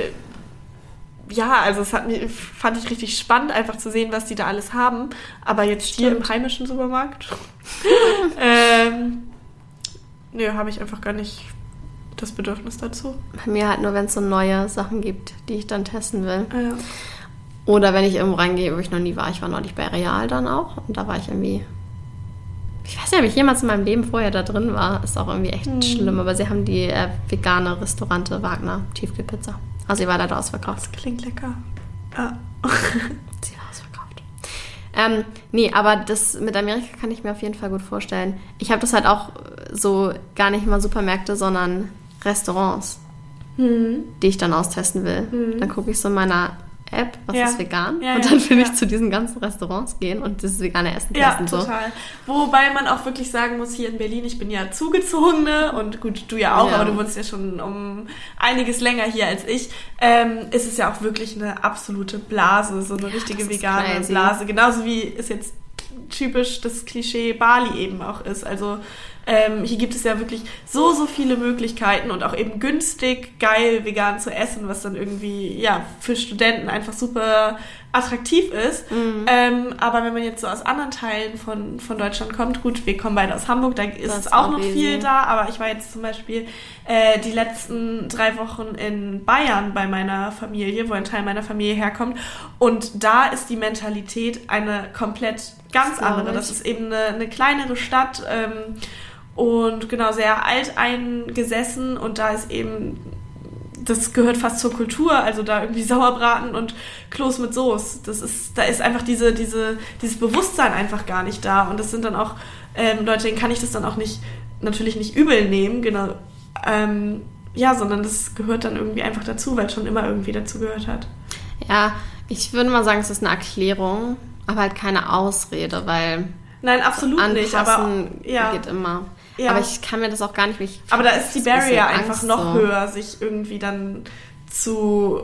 ja, also es hat mir, fand ich richtig spannend, einfach zu sehen, was die da alles haben. Aber jetzt Stimmt. hier im heimischen Supermarkt, ähm, nö, habe ich einfach gar nicht das Bedürfnis dazu. Bei mir halt nur, wenn es so neue Sachen gibt, die ich dann testen will. Ja. Oder wenn ich irgendwo reingehe, wo ich noch nie war. Ich war neulich bei Real dann auch und da war ich irgendwie ich weiß nicht, ob ich jemals in meinem Leben vorher da drin war. Ist auch irgendwie echt mhm. schlimm. Aber sie haben die äh, vegane Restaurante Wagner Tiefkühlpizza. Also sie war leider ausverkauft. Das klingt lecker. Ja. sie war ausverkauft. Ähm, nee, aber das mit Amerika kann ich mir auf jeden Fall gut vorstellen. Ich habe das halt auch so gar nicht mal Supermärkte, sondern Restaurants, mhm. die ich dann austesten will. Mhm. Dann gucke ich so in meiner App, was ja. ist vegan? Ja, und dann will ich zu diesen ganzen Restaurants gehen und das vegane Essen testen. Ja, total. So. Wobei man auch wirklich sagen muss, hier in Berlin, ich bin ja zugezogene und gut, du ja auch, aber du wohnst ja schon um einiges länger hier als ich, ähm, ist es ja auch wirklich eine absolute Blase, so eine richtige vegane crazy. Blase. Genauso wie es jetzt typisch das Klischee Bali eben auch ist. Also ähm, hier gibt es ja wirklich so, so viele Möglichkeiten und auch eben günstig, geil, vegan zu essen, was dann irgendwie, ja, für Studenten einfach super attraktiv ist. Mhm. Ähm, aber wenn man jetzt so aus anderen Teilen von, von Deutschland kommt, gut, wir kommen beide aus Hamburg, da ist es auch noch viel da, aber ich war jetzt zum Beispiel äh, die letzten drei Wochen in Bayern bei meiner Familie, wo ein Teil meiner Familie herkommt. Und da ist die Mentalität eine komplett ganz das andere. Das ist eben eine, eine kleinere Stadt. Ähm, und genau sehr alt eingesessen und da ist eben das gehört fast zur Kultur, also da irgendwie Sauerbraten und Kloß mit Soße. Das ist, da ist einfach diese, diese, dieses Bewusstsein einfach gar nicht da. Und das sind dann auch ähm, Leute, denen kann ich das dann auch nicht, natürlich nicht übel nehmen, genau. Ähm, ja, sondern das gehört dann irgendwie einfach dazu, weil es schon immer irgendwie dazu gehört hat. Ja, ich würde mal sagen, es ist eine Erklärung, aber halt keine Ausrede, weil. Nein, absolut nicht. Aber ja. geht immer. Ja. Aber ich kann mir das auch gar nicht. Ich aber da ist die Barrier einfach noch so. höher, sich irgendwie dann zu.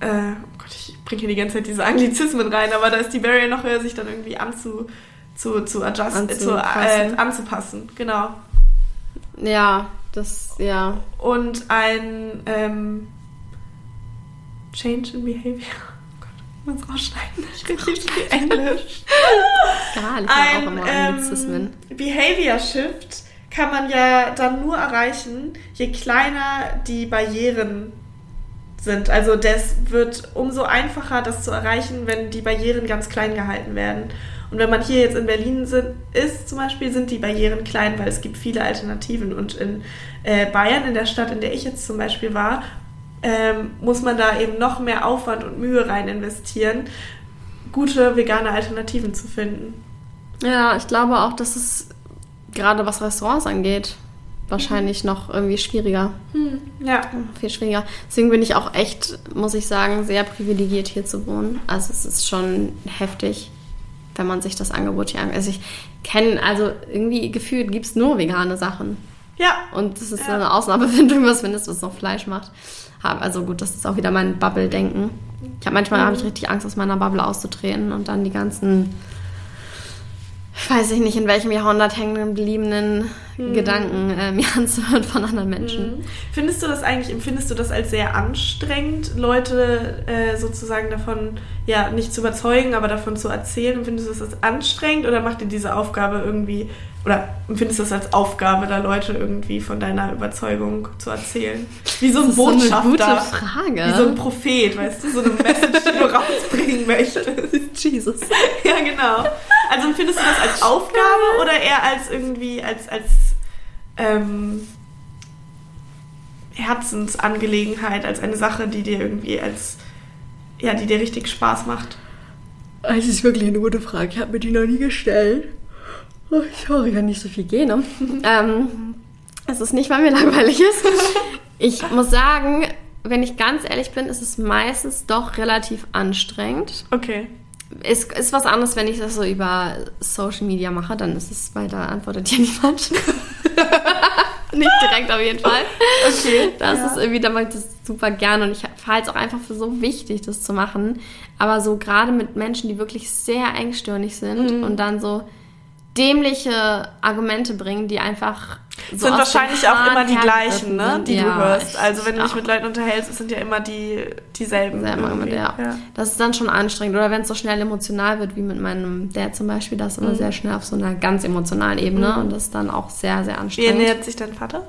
Äh, oh Gott, ich bringe hier die ganze Zeit diese Anglizismen rein, aber da ist die Barrier noch höher, sich dann irgendwie anzu, zu, zu adjust, anzupassen. Zu, äh, anzupassen. Genau. Ja, das, ja. Und ein ähm, Change in Behavior. Muss rausschneiden. Hier viel Englisch. Gar nicht, ein, auch immer ähm, Behavior Shift kann man ja dann nur erreichen, je kleiner die Barrieren sind. Also das wird umso einfacher, das zu erreichen, wenn die Barrieren ganz klein gehalten werden. Und wenn man hier jetzt in Berlin sind, ist zum Beispiel, sind die Barrieren klein, weil es gibt viele Alternativen. Und in äh, Bayern, in der Stadt, in der ich jetzt zum Beispiel war, ähm, muss man da eben noch mehr Aufwand und Mühe rein investieren, gute vegane Alternativen zu finden. Ja, ich glaube auch, dass es gerade was Restaurants angeht, wahrscheinlich mhm. noch irgendwie schwieriger. Mhm. Ja. Viel schwieriger. Deswegen bin ich auch echt, muss ich sagen, sehr privilegiert hier zu wohnen. Also es ist schon heftig, wenn man sich das Angebot hier anguckt. Also ich kenne, also irgendwie gefühlt gibt es nur vegane Sachen. Ja. Und das ist ja. eine Ausnahme, wenn du irgendwas findest, was noch Fleisch macht. Also gut, das ist auch wieder mein Bubble-Denken. Ich habe manchmal mhm. habe ich richtig Angst, aus meiner Bubble auszutreten und dann die ganzen ich weiß nicht, in welchem Jahrhundert hängen gebliebenen hm. Gedanken äh, mir anzuhören von anderen Menschen. Hm. Findest du das eigentlich, empfindest du das als sehr anstrengend, Leute äh, sozusagen davon, ja, nicht zu überzeugen, aber davon zu erzählen? Findest du das als anstrengend oder macht dir diese Aufgabe irgendwie, oder empfindest du das als Aufgabe, da Leute irgendwie von deiner Überzeugung zu erzählen? Wie so ein das ist Botschafter. So eine gute Frage. Wie so ein Prophet, weißt du, so eine Message, die du rausbringen möchtest. Jesus. Ja, genau. Also empfindest du das als Aufgabe oder eher als irgendwie, als, als ähm, Herzensangelegenheit, als eine Sache, die dir irgendwie als, ja, die dir richtig Spaß macht? Das ist wirklich eine gute Frage. Ich habe mir die noch nie gestellt. Oh, sorry, ich kann nicht so viel gehen. Ne? ähm, es ist nicht, weil mir langweilig ist. Ich muss sagen, wenn ich ganz ehrlich bin, ist es meistens doch relativ anstrengend. Okay es ist was anderes, wenn ich das so über Social Media mache, dann ist es, weil da antwortet ja niemand. Nicht direkt auf jeden Fall. Okay. Das ja. ist irgendwie, da mache ich das super gerne und ich halte es auch einfach für so wichtig, das zu machen. Aber so gerade mit Menschen, die wirklich sehr engstirnig sind mhm. und dann so dämliche Argumente bringen, die einfach so sind wahrscheinlich auch immer die gleichen, ne, die ja, du hörst. Also wenn du dich mit Leuten unterhältst, sind ja immer die dieselben. Ja. ja. Das ist dann schon anstrengend. Oder wenn es so schnell emotional wird, wie mit meinem Dad zum Beispiel, das ist immer mhm. sehr schnell auf so einer ganz emotionalen Ebene mhm. und das ist dann auch sehr, sehr anstrengend. Wie ernährt sich dein Vater?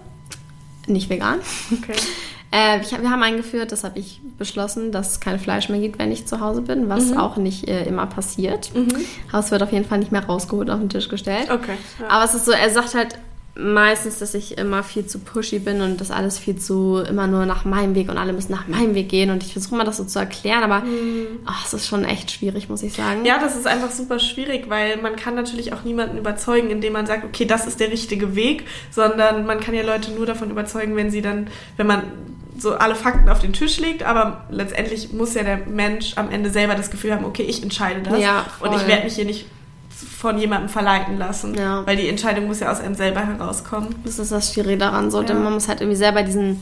Nicht vegan. Okay. Äh, ich, wir haben eingeführt, das habe ich beschlossen, dass es kein Fleisch mehr gibt, wenn ich zu Hause bin, was mhm. auch nicht äh, immer passiert. Mhm. Haus wird auf jeden Fall nicht mehr rausgeholt, auf den Tisch gestellt. Okay. Ja. Aber es ist so, er sagt halt meistens, dass ich immer viel zu pushy bin und das alles viel zu immer nur nach meinem Weg und alle müssen nach meinem Weg gehen und ich versuche mal das so zu erklären, aber mhm. es ist schon echt schwierig, muss ich sagen. Ja, das ist einfach super schwierig, weil man kann natürlich auch niemanden überzeugen, indem man sagt, okay, das ist der richtige Weg, sondern man kann ja Leute nur davon überzeugen, wenn sie dann, wenn man so alle Fakten auf den Tisch legt, aber letztendlich muss ja der Mensch am Ende selber das Gefühl haben, okay, ich entscheide das ja, und ich werde mich hier nicht von jemandem verleiten lassen, ja. weil die Entscheidung muss ja aus einem selber herauskommen. Das ist das Schwierige daran, so, ja. man muss halt irgendwie selber diesen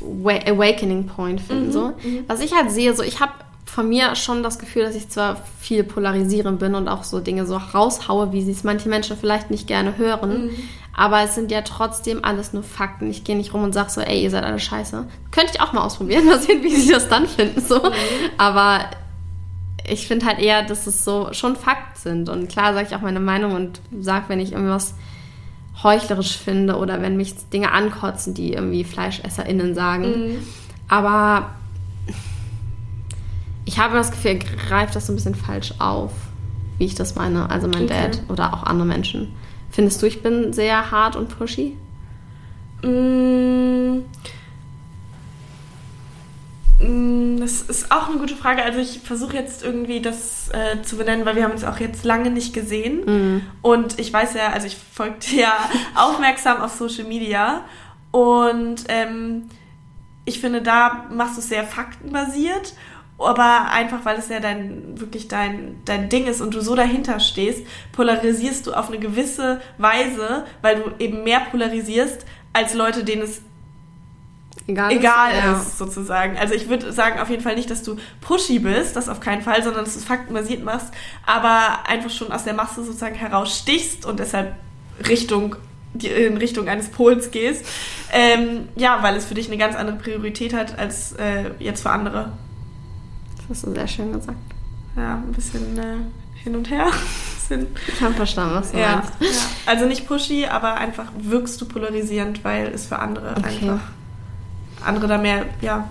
Awakening Point finden, mhm. so. Mhm. Was ich halt sehe, so ich habe von mir schon das Gefühl, dass ich zwar viel polarisierend bin und auch so Dinge so raushaue, wie sie es manche Menschen vielleicht nicht gerne hören, mhm. Aber es sind ja trotzdem alles nur Fakten. Ich gehe nicht rum und sage so, ey, ihr seid alle scheiße. Könnte ich auch mal ausprobieren, mal sehen, wie sie das dann finden, so. Aber ich finde halt eher, dass es so schon Fakt sind. Und klar sage ich auch meine Meinung und sage, wenn ich irgendwas heuchlerisch finde oder wenn mich Dinge ankotzen, die irgendwie FleischesserInnen sagen. Mhm. Aber ich habe das Gefühl, er greift das so ein bisschen falsch auf, wie ich das meine. Also mein okay. Dad oder auch andere Menschen. Findest du, ich bin sehr hart und pushy? Mm. Das ist auch eine gute Frage. Also ich versuche jetzt irgendwie das äh, zu benennen, weil wir haben uns auch jetzt lange nicht gesehen. Mhm. Und ich weiß ja, also ich folge dir ja aufmerksam auf Social Media. Und ähm, ich finde, da machst du es sehr faktenbasiert. Aber einfach, weil es ja dein, wirklich dein, dein Ding ist und du so dahinter stehst, polarisierst du auf eine gewisse Weise, weil du eben mehr polarisierst als Leute, denen es Egal, egal ist, ja. ist, sozusagen. Also ich würde sagen auf jeden Fall nicht, dass du pushy bist, das auf keinen Fall, sondern dass du es faktenbasiert machst, aber einfach schon aus der Masse sozusagen herausstichst und deshalb Richtung in Richtung eines Pols gehst. Ähm, ja, weil es für dich eine ganz andere Priorität hat als äh, jetzt für andere. Das hast du sehr schön gesagt. Ja, ein bisschen äh, hin und her. Ich habe verstanden, was du ja, meinst. ja. Also nicht pushy, aber einfach wirkst du polarisierend, weil es für andere Okay. einfach andere da mehr, ja,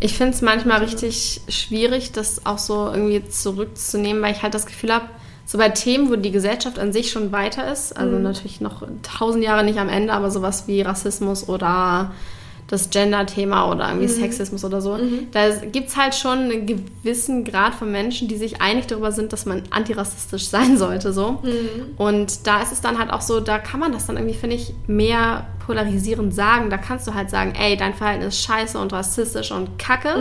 Ich finde es manchmal richtig schwierig, das auch so irgendwie zurückzunehmen, weil ich halt das Gefühl habe, so bei Themen, wo die Gesellschaft an sich schon weiter ist, also natürlich noch tausend Jahre nicht am Ende, aber sowas wie Rassismus oder das Gender-Thema oder irgendwie Sexismus oder so, da gibt es halt schon einen gewissen Grad von Menschen, die sich einig darüber sind, dass man antirassistisch sein sollte. So. Und da ist es dann halt auch so, da kann man das dann irgendwie, finde ich, mehr polarisierend sagen. Da kannst du halt sagen, ey, dein Verhalten ist scheiße und rassistisch und kacke.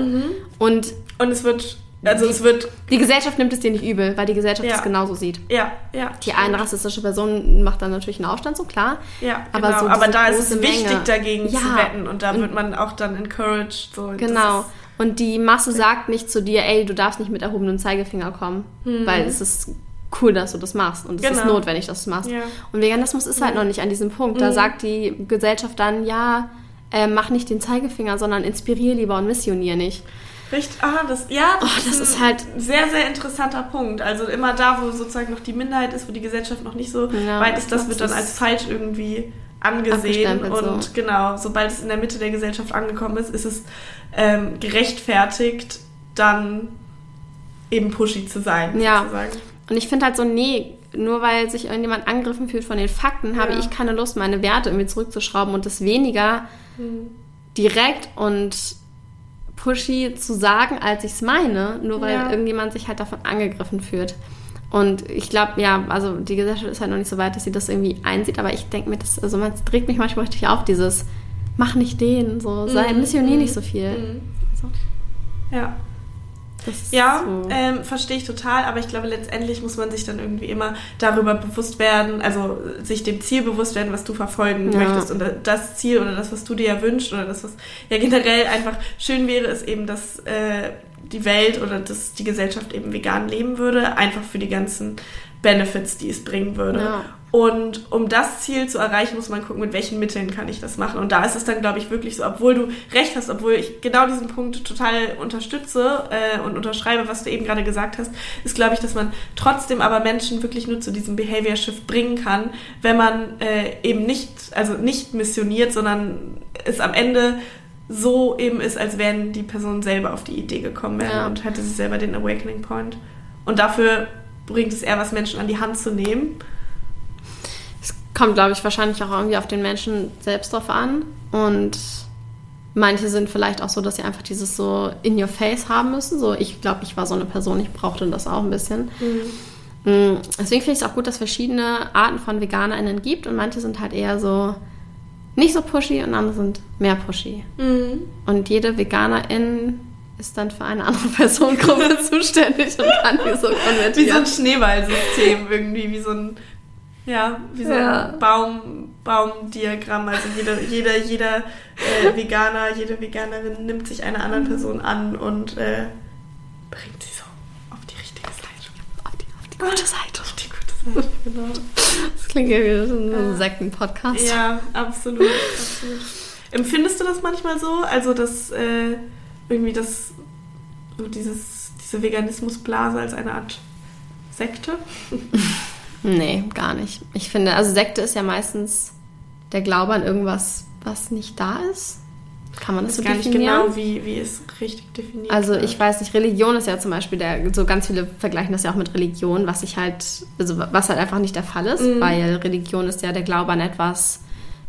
Und Und es wird, also es wird, die Gesellschaft nimmt es dir nicht übel, weil die Gesellschaft Ja. es genauso sieht. ja, ja. Die eine rassistische Person macht dann natürlich einen Aufstand, so klar. Ja, aber genau. so aber da ist es wichtig, Menge. dagegen zu Ja. wetten und da wird man auch dann encouraged. So. Das Genau. ist- Und die Masse sagt nicht zu dir, ey, du darfst nicht mit erhobenem Zeigefinger kommen, weil es ist cool, dass du das machst und es ist Mhm. Genau. notwendig, dass du es machst. Ja. Mhm. Und Veganismus ist halt noch nicht an diesem Punkt. Da sagt die Gesellschaft dann, ja, äh, mach nicht den Zeigefinger, sondern inspirier lieber und missionier nicht. Richtig, ah, das, ja, das, Oh, das ein ist halt- sehr, sehr interessanter Punkt. Also immer da, wo sozusagen noch die Minderheit ist, wo die Gesellschaft noch nicht so Ja, weit ist, das wird dann ist als falsch irgendwie angesehen. Und so. genau, sobald es in der Mitte der Gesellschaft angekommen ist, ist es ähm, gerechtfertigt, dann eben pushy zu sein, Ja. sozusagen. Und ich finde halt so, nee, nur weil sich irgendjemand angegriffen fühlt von den Fakten, habe Ja. ich keine Lust, meine Werte irgendwie zurückzuschrauben und das weniger Hm. direkt und pushy zu sagen, als ich es meine, nur weil Ja. irgendjemand sich halt davon angegriffen fühlt. Und ich glaube, ja, also die Gesellschaft ist halt noch nicht so weit, dass sie das irgendwie einsieht, aber ich denke mir, das, also man trägt mich manchmal richtig auf, dieses mach nicht den, so, sei, Mhm, missionier mhm, nicht so viel. Mhm. Also, Ja. Ja, so. ähm, verstehe ich total, aber ich glaube, letztendlich muss man sich dann irgendwie immer darüber bewusst werden, also äh, sich dem Ziel bewusst werden, was du verfolgen Ja. möchtest. Und das Ziel oder das, was du dir ja wünschst oder das, was ja generell einfach schön wäre, ist eben, dass äh, die Welt oder dass die Gesellschaft eben vegan leben würde, einfach für die ganzen Benefits, die es bringen würde. Ja. Und um das Ziel zu erreichen, muss man gucken, mit welchen Mitteln kann ich das machen. Und da ist es dann, glaube ich, wirklich so, obwohl du recht hast, obwohl ich genau diesen Punkt total unterstütze äh, und unterschreibe, was du eben gerade gesagt hast, ist, glaube ich, dass man trotzdem aber Menschen wirklich nur zu diesem Behavior Shift bringen kann, wenn man äh, eben nicht, also nicht missioniert, sondern es am Ende so eben ist, als wären die Personen selber auf die Idee gekommen wären Ja. und hätte sie selber den Awakening Point. Und dafür bringt es eher was, Menschen an die Hand zu nehmen. Es kommt, glaube ich, wahrscheinlich auch irgendwie auf den Menschen selbst drauf an. Und manche sind vielleicht auch so, dass sie einfach dieses so in your face haben müssen. So, ich glaube, ich war so eine Person, ich brauchte das auch ein bisschen. Mm, Deswegen finde ich es auch gut, dass es verschiedene Arten von VeganerInnen gibt und manche sind halt eher so nicht so pushy und andere sind mehr pushy. Und jede Veganerin ist dann für eine andere Personengruppe zuständig und kann die so Wie so konvertieren. ein Schneeballsystem irgendwie, wie so ein, ja, wie so Ja. ein Baum, Baumdiagramm. Also jeder, jeder, jeder äh, Veganer, jede Veganerin nimmt sich einer anderen Person an und äh, bringt sie so auf die richtige Seite. Auf die, auf die gute Seite. Auf die gute Seite, genau. Das klingt ja wie so ein Sekten-Podcast. Ja, absolut, absolut. Empfindest du das manchmal so? Also, dass äh, irgendwie das, so dieses, diese Veganismusblase als eine Art Sekte? Nee, gar nicht. Ich finde, also Sekte ist ja meistens der Glaube an irgendwas, was nicht da ist. Kann man das so gar nicht definieren? genau, wie, wie es richtig definiert Also ich weiß nicht, Religion ist ja zum Beispiel der, so ganz viele vergleichen das ja auch mit Religion, was ich halt, also was halt einfach nicht der Fall ist, Mhm. weil Religion ist ja der Glaube an etwas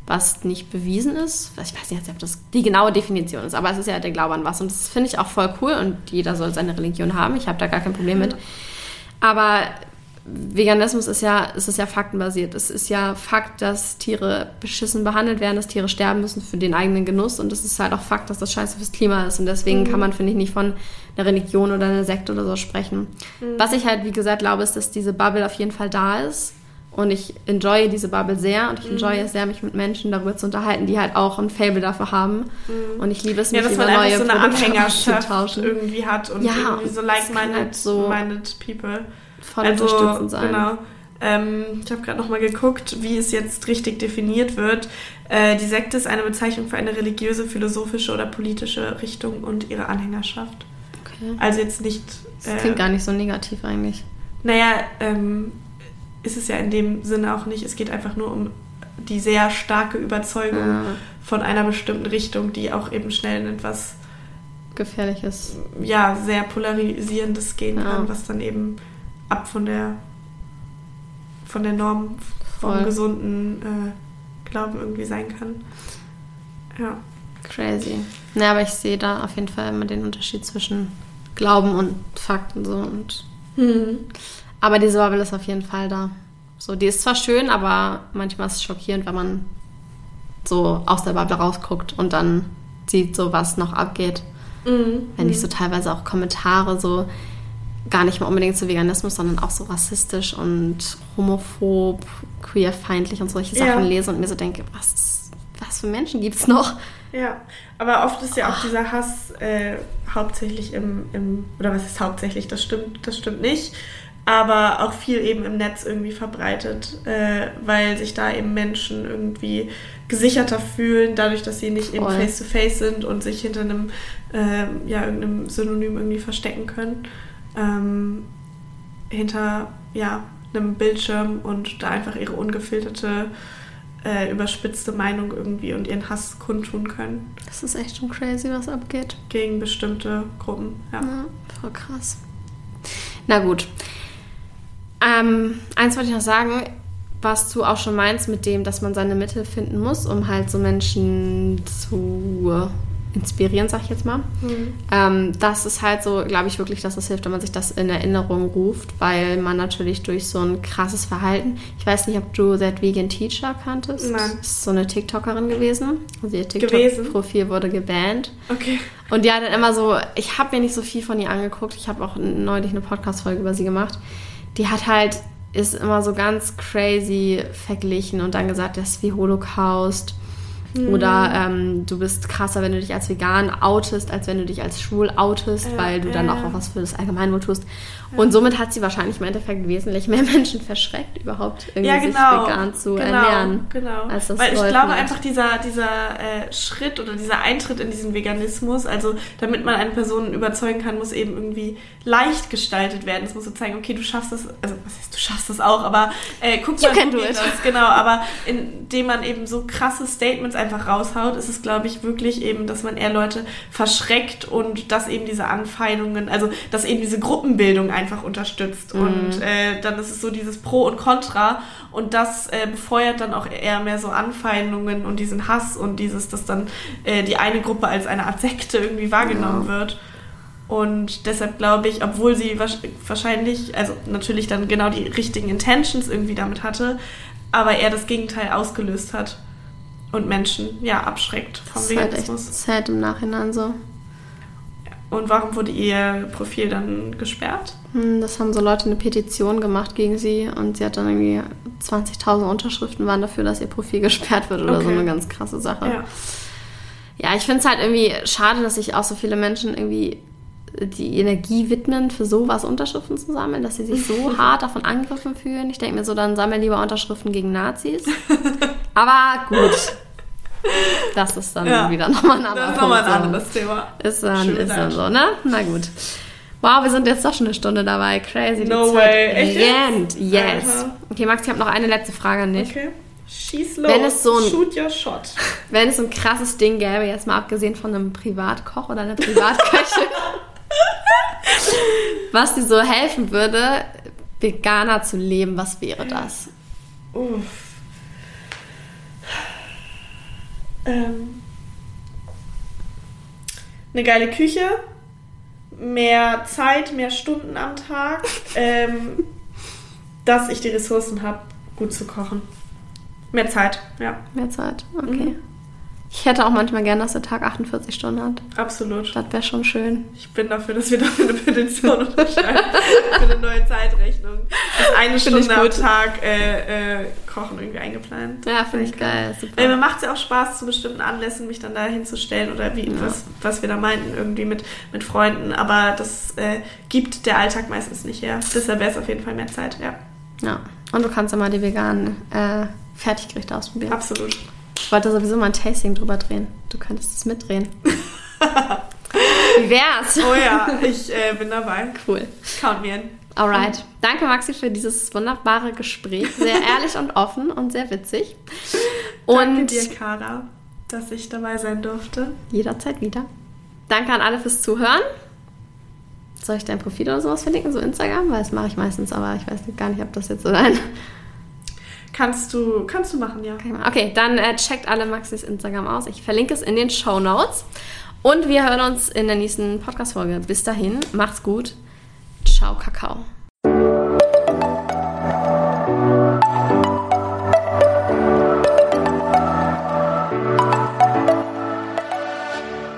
was nicht bewiesen ist. Ich weiß nicht, ob das die genaue Definition ist, aber es ist ja der Glaube an was. Und das finde ich auch voll cool und jeder soll seine Religion haben. Ich habe da gar kein Problem mit. Aber Veganismus ist ja, es ist ja faktenbasiert. Es ist ja Fakt, dass Tiere beschissen behandelt werden, dass Tiere sterben müssen für den eigenen Genuss. Und es ist halt auch Fakt, dass das scheiße fürs Klima ist. Und deswegen mhm. kann man, finde ich, nicht von einer Religion oder einer Sekte oder so sprechen. Mhm. Was ich halt, wie gesagt, glaube, ist, dass diese Bubble auf jeden Fall da ist. Und ich enjoye diese Bubble sehr und ich mhm. enjoye es sehr, mich mit Menschen darüber zu unterhalten, die halt auch ein Fable dafür haben. Mhm. Und ich liebe es, mich ja, dass über man neue so eine Anhängerschaft zu tauschen. irgendwie hat und ja, irgendwie so like-minded halt so people voll also, unterstützend sein. Genau. Ähm, ich habe gerade nochmal geguckt, wie es jetzt richtig definiert wird. Äh, die Sekte ist eine Bezeichnung für eine religiöse, philosophische oder politische Richtung und ihre Anhängerschaft. Okay. Also jetzt nicht. Das klingt äh, gar nicht so negativ eigentlich. Naja, ähm, ist es ja in dem Sinne auch nicht. Es geht einfach nur um die sehr starke Überzeugung ja. von einer bestimmten Richtung, die auch eben schnell in etwas Gefährliches. Ja, sehr polarisierendes gehen ja. kann, was dann eben ab von der von der Norm vom Voll. gesunden äh, Glauben irgendwie sein kann. Ja. Crazy. Ja, aber ich sehe da auf jeden Fall immer den Unterschied zwischen Glauben und Fakten so und. Mhm. Aber diese Bubble ist auf jeden Fall da. So, die ist zwar schön, aber manchmal ist es schockierend, wenn man so aus der Bubble rausguckt und dann sieht, so was noch abgeht. Mhm. Wenn ich so teilweise auch Kommentare so gar nicht mal unbedingt zu Veganismus, sondern auch so rassistisch und homophob, queerfeindlich und solche Sachen ja. lese und mir so denke, was, was für Menschen gibt es noch? Ja, aber oft ist ja auch dieser Hass äh, hauptsächlich im, im, oder was ist hauptsächlich, das stimmt, das stimmt nicht, aber auch viel eben im Netz irgendwie verbreitet, äh, weil sich da eben Menschen irgendwie gesicherter fühlen, dadurch, dass sie nicht eben face-to-face -face sind und sich hinter einem, äh, ja, irgendeinem Synonym irgendwie verstecken können ähm, hinter ja, einem Bildschirm und da einfach ihre ungefilterte, äh, überspitzte Meinung irgendwie und ihren Hass kundtun können. Das ist echt schon crazy, was abgeht. Gegen bestimmte Gruppen, ja. ja voll krass. Na gut. Ähm, eins wollte ich noch sagen, was du auch schon meinst mit dem, dass man seine Mittel finden muss, um halt so Menschen zu inspirieren, sag ich jetzt mal. Mhm. Ähm, das ist halt so, glaube ich wirklich, dass es hilft, wenn man sich das in Erinnerung ruft, weil man natürlich durch so ein krasses Verhalten, ich weiß nicht, ob du That Vegan Teacher kanntest. Nein. Das ist so eine TikTokerin gewesen. Also ihr TikTok-Profil wurde gebannt. Okay. Und die hat dann immer so, ich habe mir nicht so viel von ihr angeguckt, ich habe auch neulich eine Podcast-Folge über sie gemacht. Die hat halt, ist immer so ganz crazy verglichen und dann gesagt, das ist wie Holocaust Mhm. Oder ähm, du bist krasser, wenn du dich als vegan outest, als wenn du dich als schwul outest, ja, weil du dann ja. auch was für das Allgemeinwohl tust. Und somit hat sie wahrscheinlich im Endeffekt wesentlich mehr Menschen verschreckt, überhaupt irgendwie ja, genau, sich vegan zu genau, ernähren. Genau. Als das Weil ich glaube hat. einfach dieser, dieser äh, Schritt oder dieser Eintritt in diesen Veganismus, also damit man eine Person überzeugen kann, muss eben irgendwie leicht gestaltet werden. Es muss so zeigen, okay, du schaffst das, also was heißt, du schaffst das auch, aber äh, guck mal, wie das, genau, aber indem man eben so krasse Statements einfach raushaut, ist es, glaube ich, wirklich eben, dass man eher Leute verschreckt und dass eben diese Anfeindungen, also dass eben diese Gruppenbildung einfach einfach unterstützt. Mhm. Und äh, dann ist es so dieses Pro und Contra und das äh, befeuert dann auch eher mehr so Anfeindungen und diesen Hass und dieses, dass dann äh, die eine Gruppe als eine Art Sekte irgendwie wahrgenommen ja. wird. Und deshalb glaube ich, obwohl sie wahrscheinlich, also natürlich dann genau die richtigen Intentions irgendwie damit hatte, aber er das Gegenteil ausgelöst hat und Menschen ja abschreckt vom das Veganismus. Ist halt echt sad im Nachhinein so. Und warum wurde ihr Profil dann gesperrt? Hm, das haben so Leute eine Petition gemacht gegen sie und sie hat dann irgendwie 20.000 Unterschriften waren dafür, dass ihr Profil gesperrt wird oder okay. so eine ganz krasse Sache. Ja, ja ich finde es halt irgendwie schade, dass sich auch so viele Menschen irgendwie die Energie widmen, für sowas Unterschriften zu sammeln, dass sie sich so hart davon angegriffen fühlen. Ich denke mir so, dann sammel lieber Unterschriften gegen Nazis. Aber gut, das ist dann ja. wieder nochmal ein anderes Thema. Das ist nochmal ein anderes Thema. Ist dann, ist dann so, ne? Na gut. Wow, wir sind jetzt doch schon eine Stunde dabei. Crazy. No way. Echt? End. Yes. Alter. Okay, Max, ich habe noch eine letzte Frage an dich. Okay. Schieß los. Wenn es so ein, Shoot your shot. Wenn es so ein krasses Ding gäbe, jetzt mal abgesehen von einem Privatkoch oder einer Privatköchin, was dir so helfen würde, veganer zu leben, was wäre das? Uff. Ähm, eine geile Küche, mehr Zeit, mehr Stunden am Tag, ähm, dass ich die Ressourcen habe, gut zu kochen. Mehr Zeit, ja. Mehr Zeit, okay. Mhm. Ich hätte auch manchmal gerne, dass der Tag 48 Stunden hat. Absolut. Das wäre schon schön. Ich bin dafür, dass wir dafür eine Petition unterschreiben. für eine neue Zeitrechnung. Ist eine Stunde am Tag äh, äh, Kochen irgendwie eingeplant. Ja, finde ich geil. Super. Weil mir macht es ja auch Spaß, zu bestimmten Anlässen mich dann da hinzustellen oder wie, ja. was, was wir da meinten, irgendwie mit, mit Freunden. Aber das äh, gibt der Alltag meistens nicht her. Deshalb wäre es auf jeden Fall mehr Zeit, ja. Ja. Und du kannst immer die veganen äh, Fertiggerichte ausprobieren. Absolut. Ich wollte sowieso mal ein Tasting drüber drehen. Du könntest es mitdrehen. Wie wär's? Oh ja, ich äh, bin dabei. Cool. Count me in. Alright. Danke, Maxi, für dieses wunderbare Gespräch. Sehr ehrlich und offen und sehr witzig. Und Danke dir, Kara, dass ich dabei sein durfte. Jederzeit wieder. Danke an alle fürs Zuhören. Soll ich dein Profil oder sowas verlinken, so Instagram? Weil das mache ich meistens, aber ich weiß gar nicht, ob das jetzt so ein Kannst du, kannst du machen, ja. Okay, dann äh, checkt alle Maxis Instagram aus. Ich verlinke es in den Show Notes. Und wir hören uns in der nächsten Podcast-Folge. Bis dahin, macht's gut. Ciao, Kakao.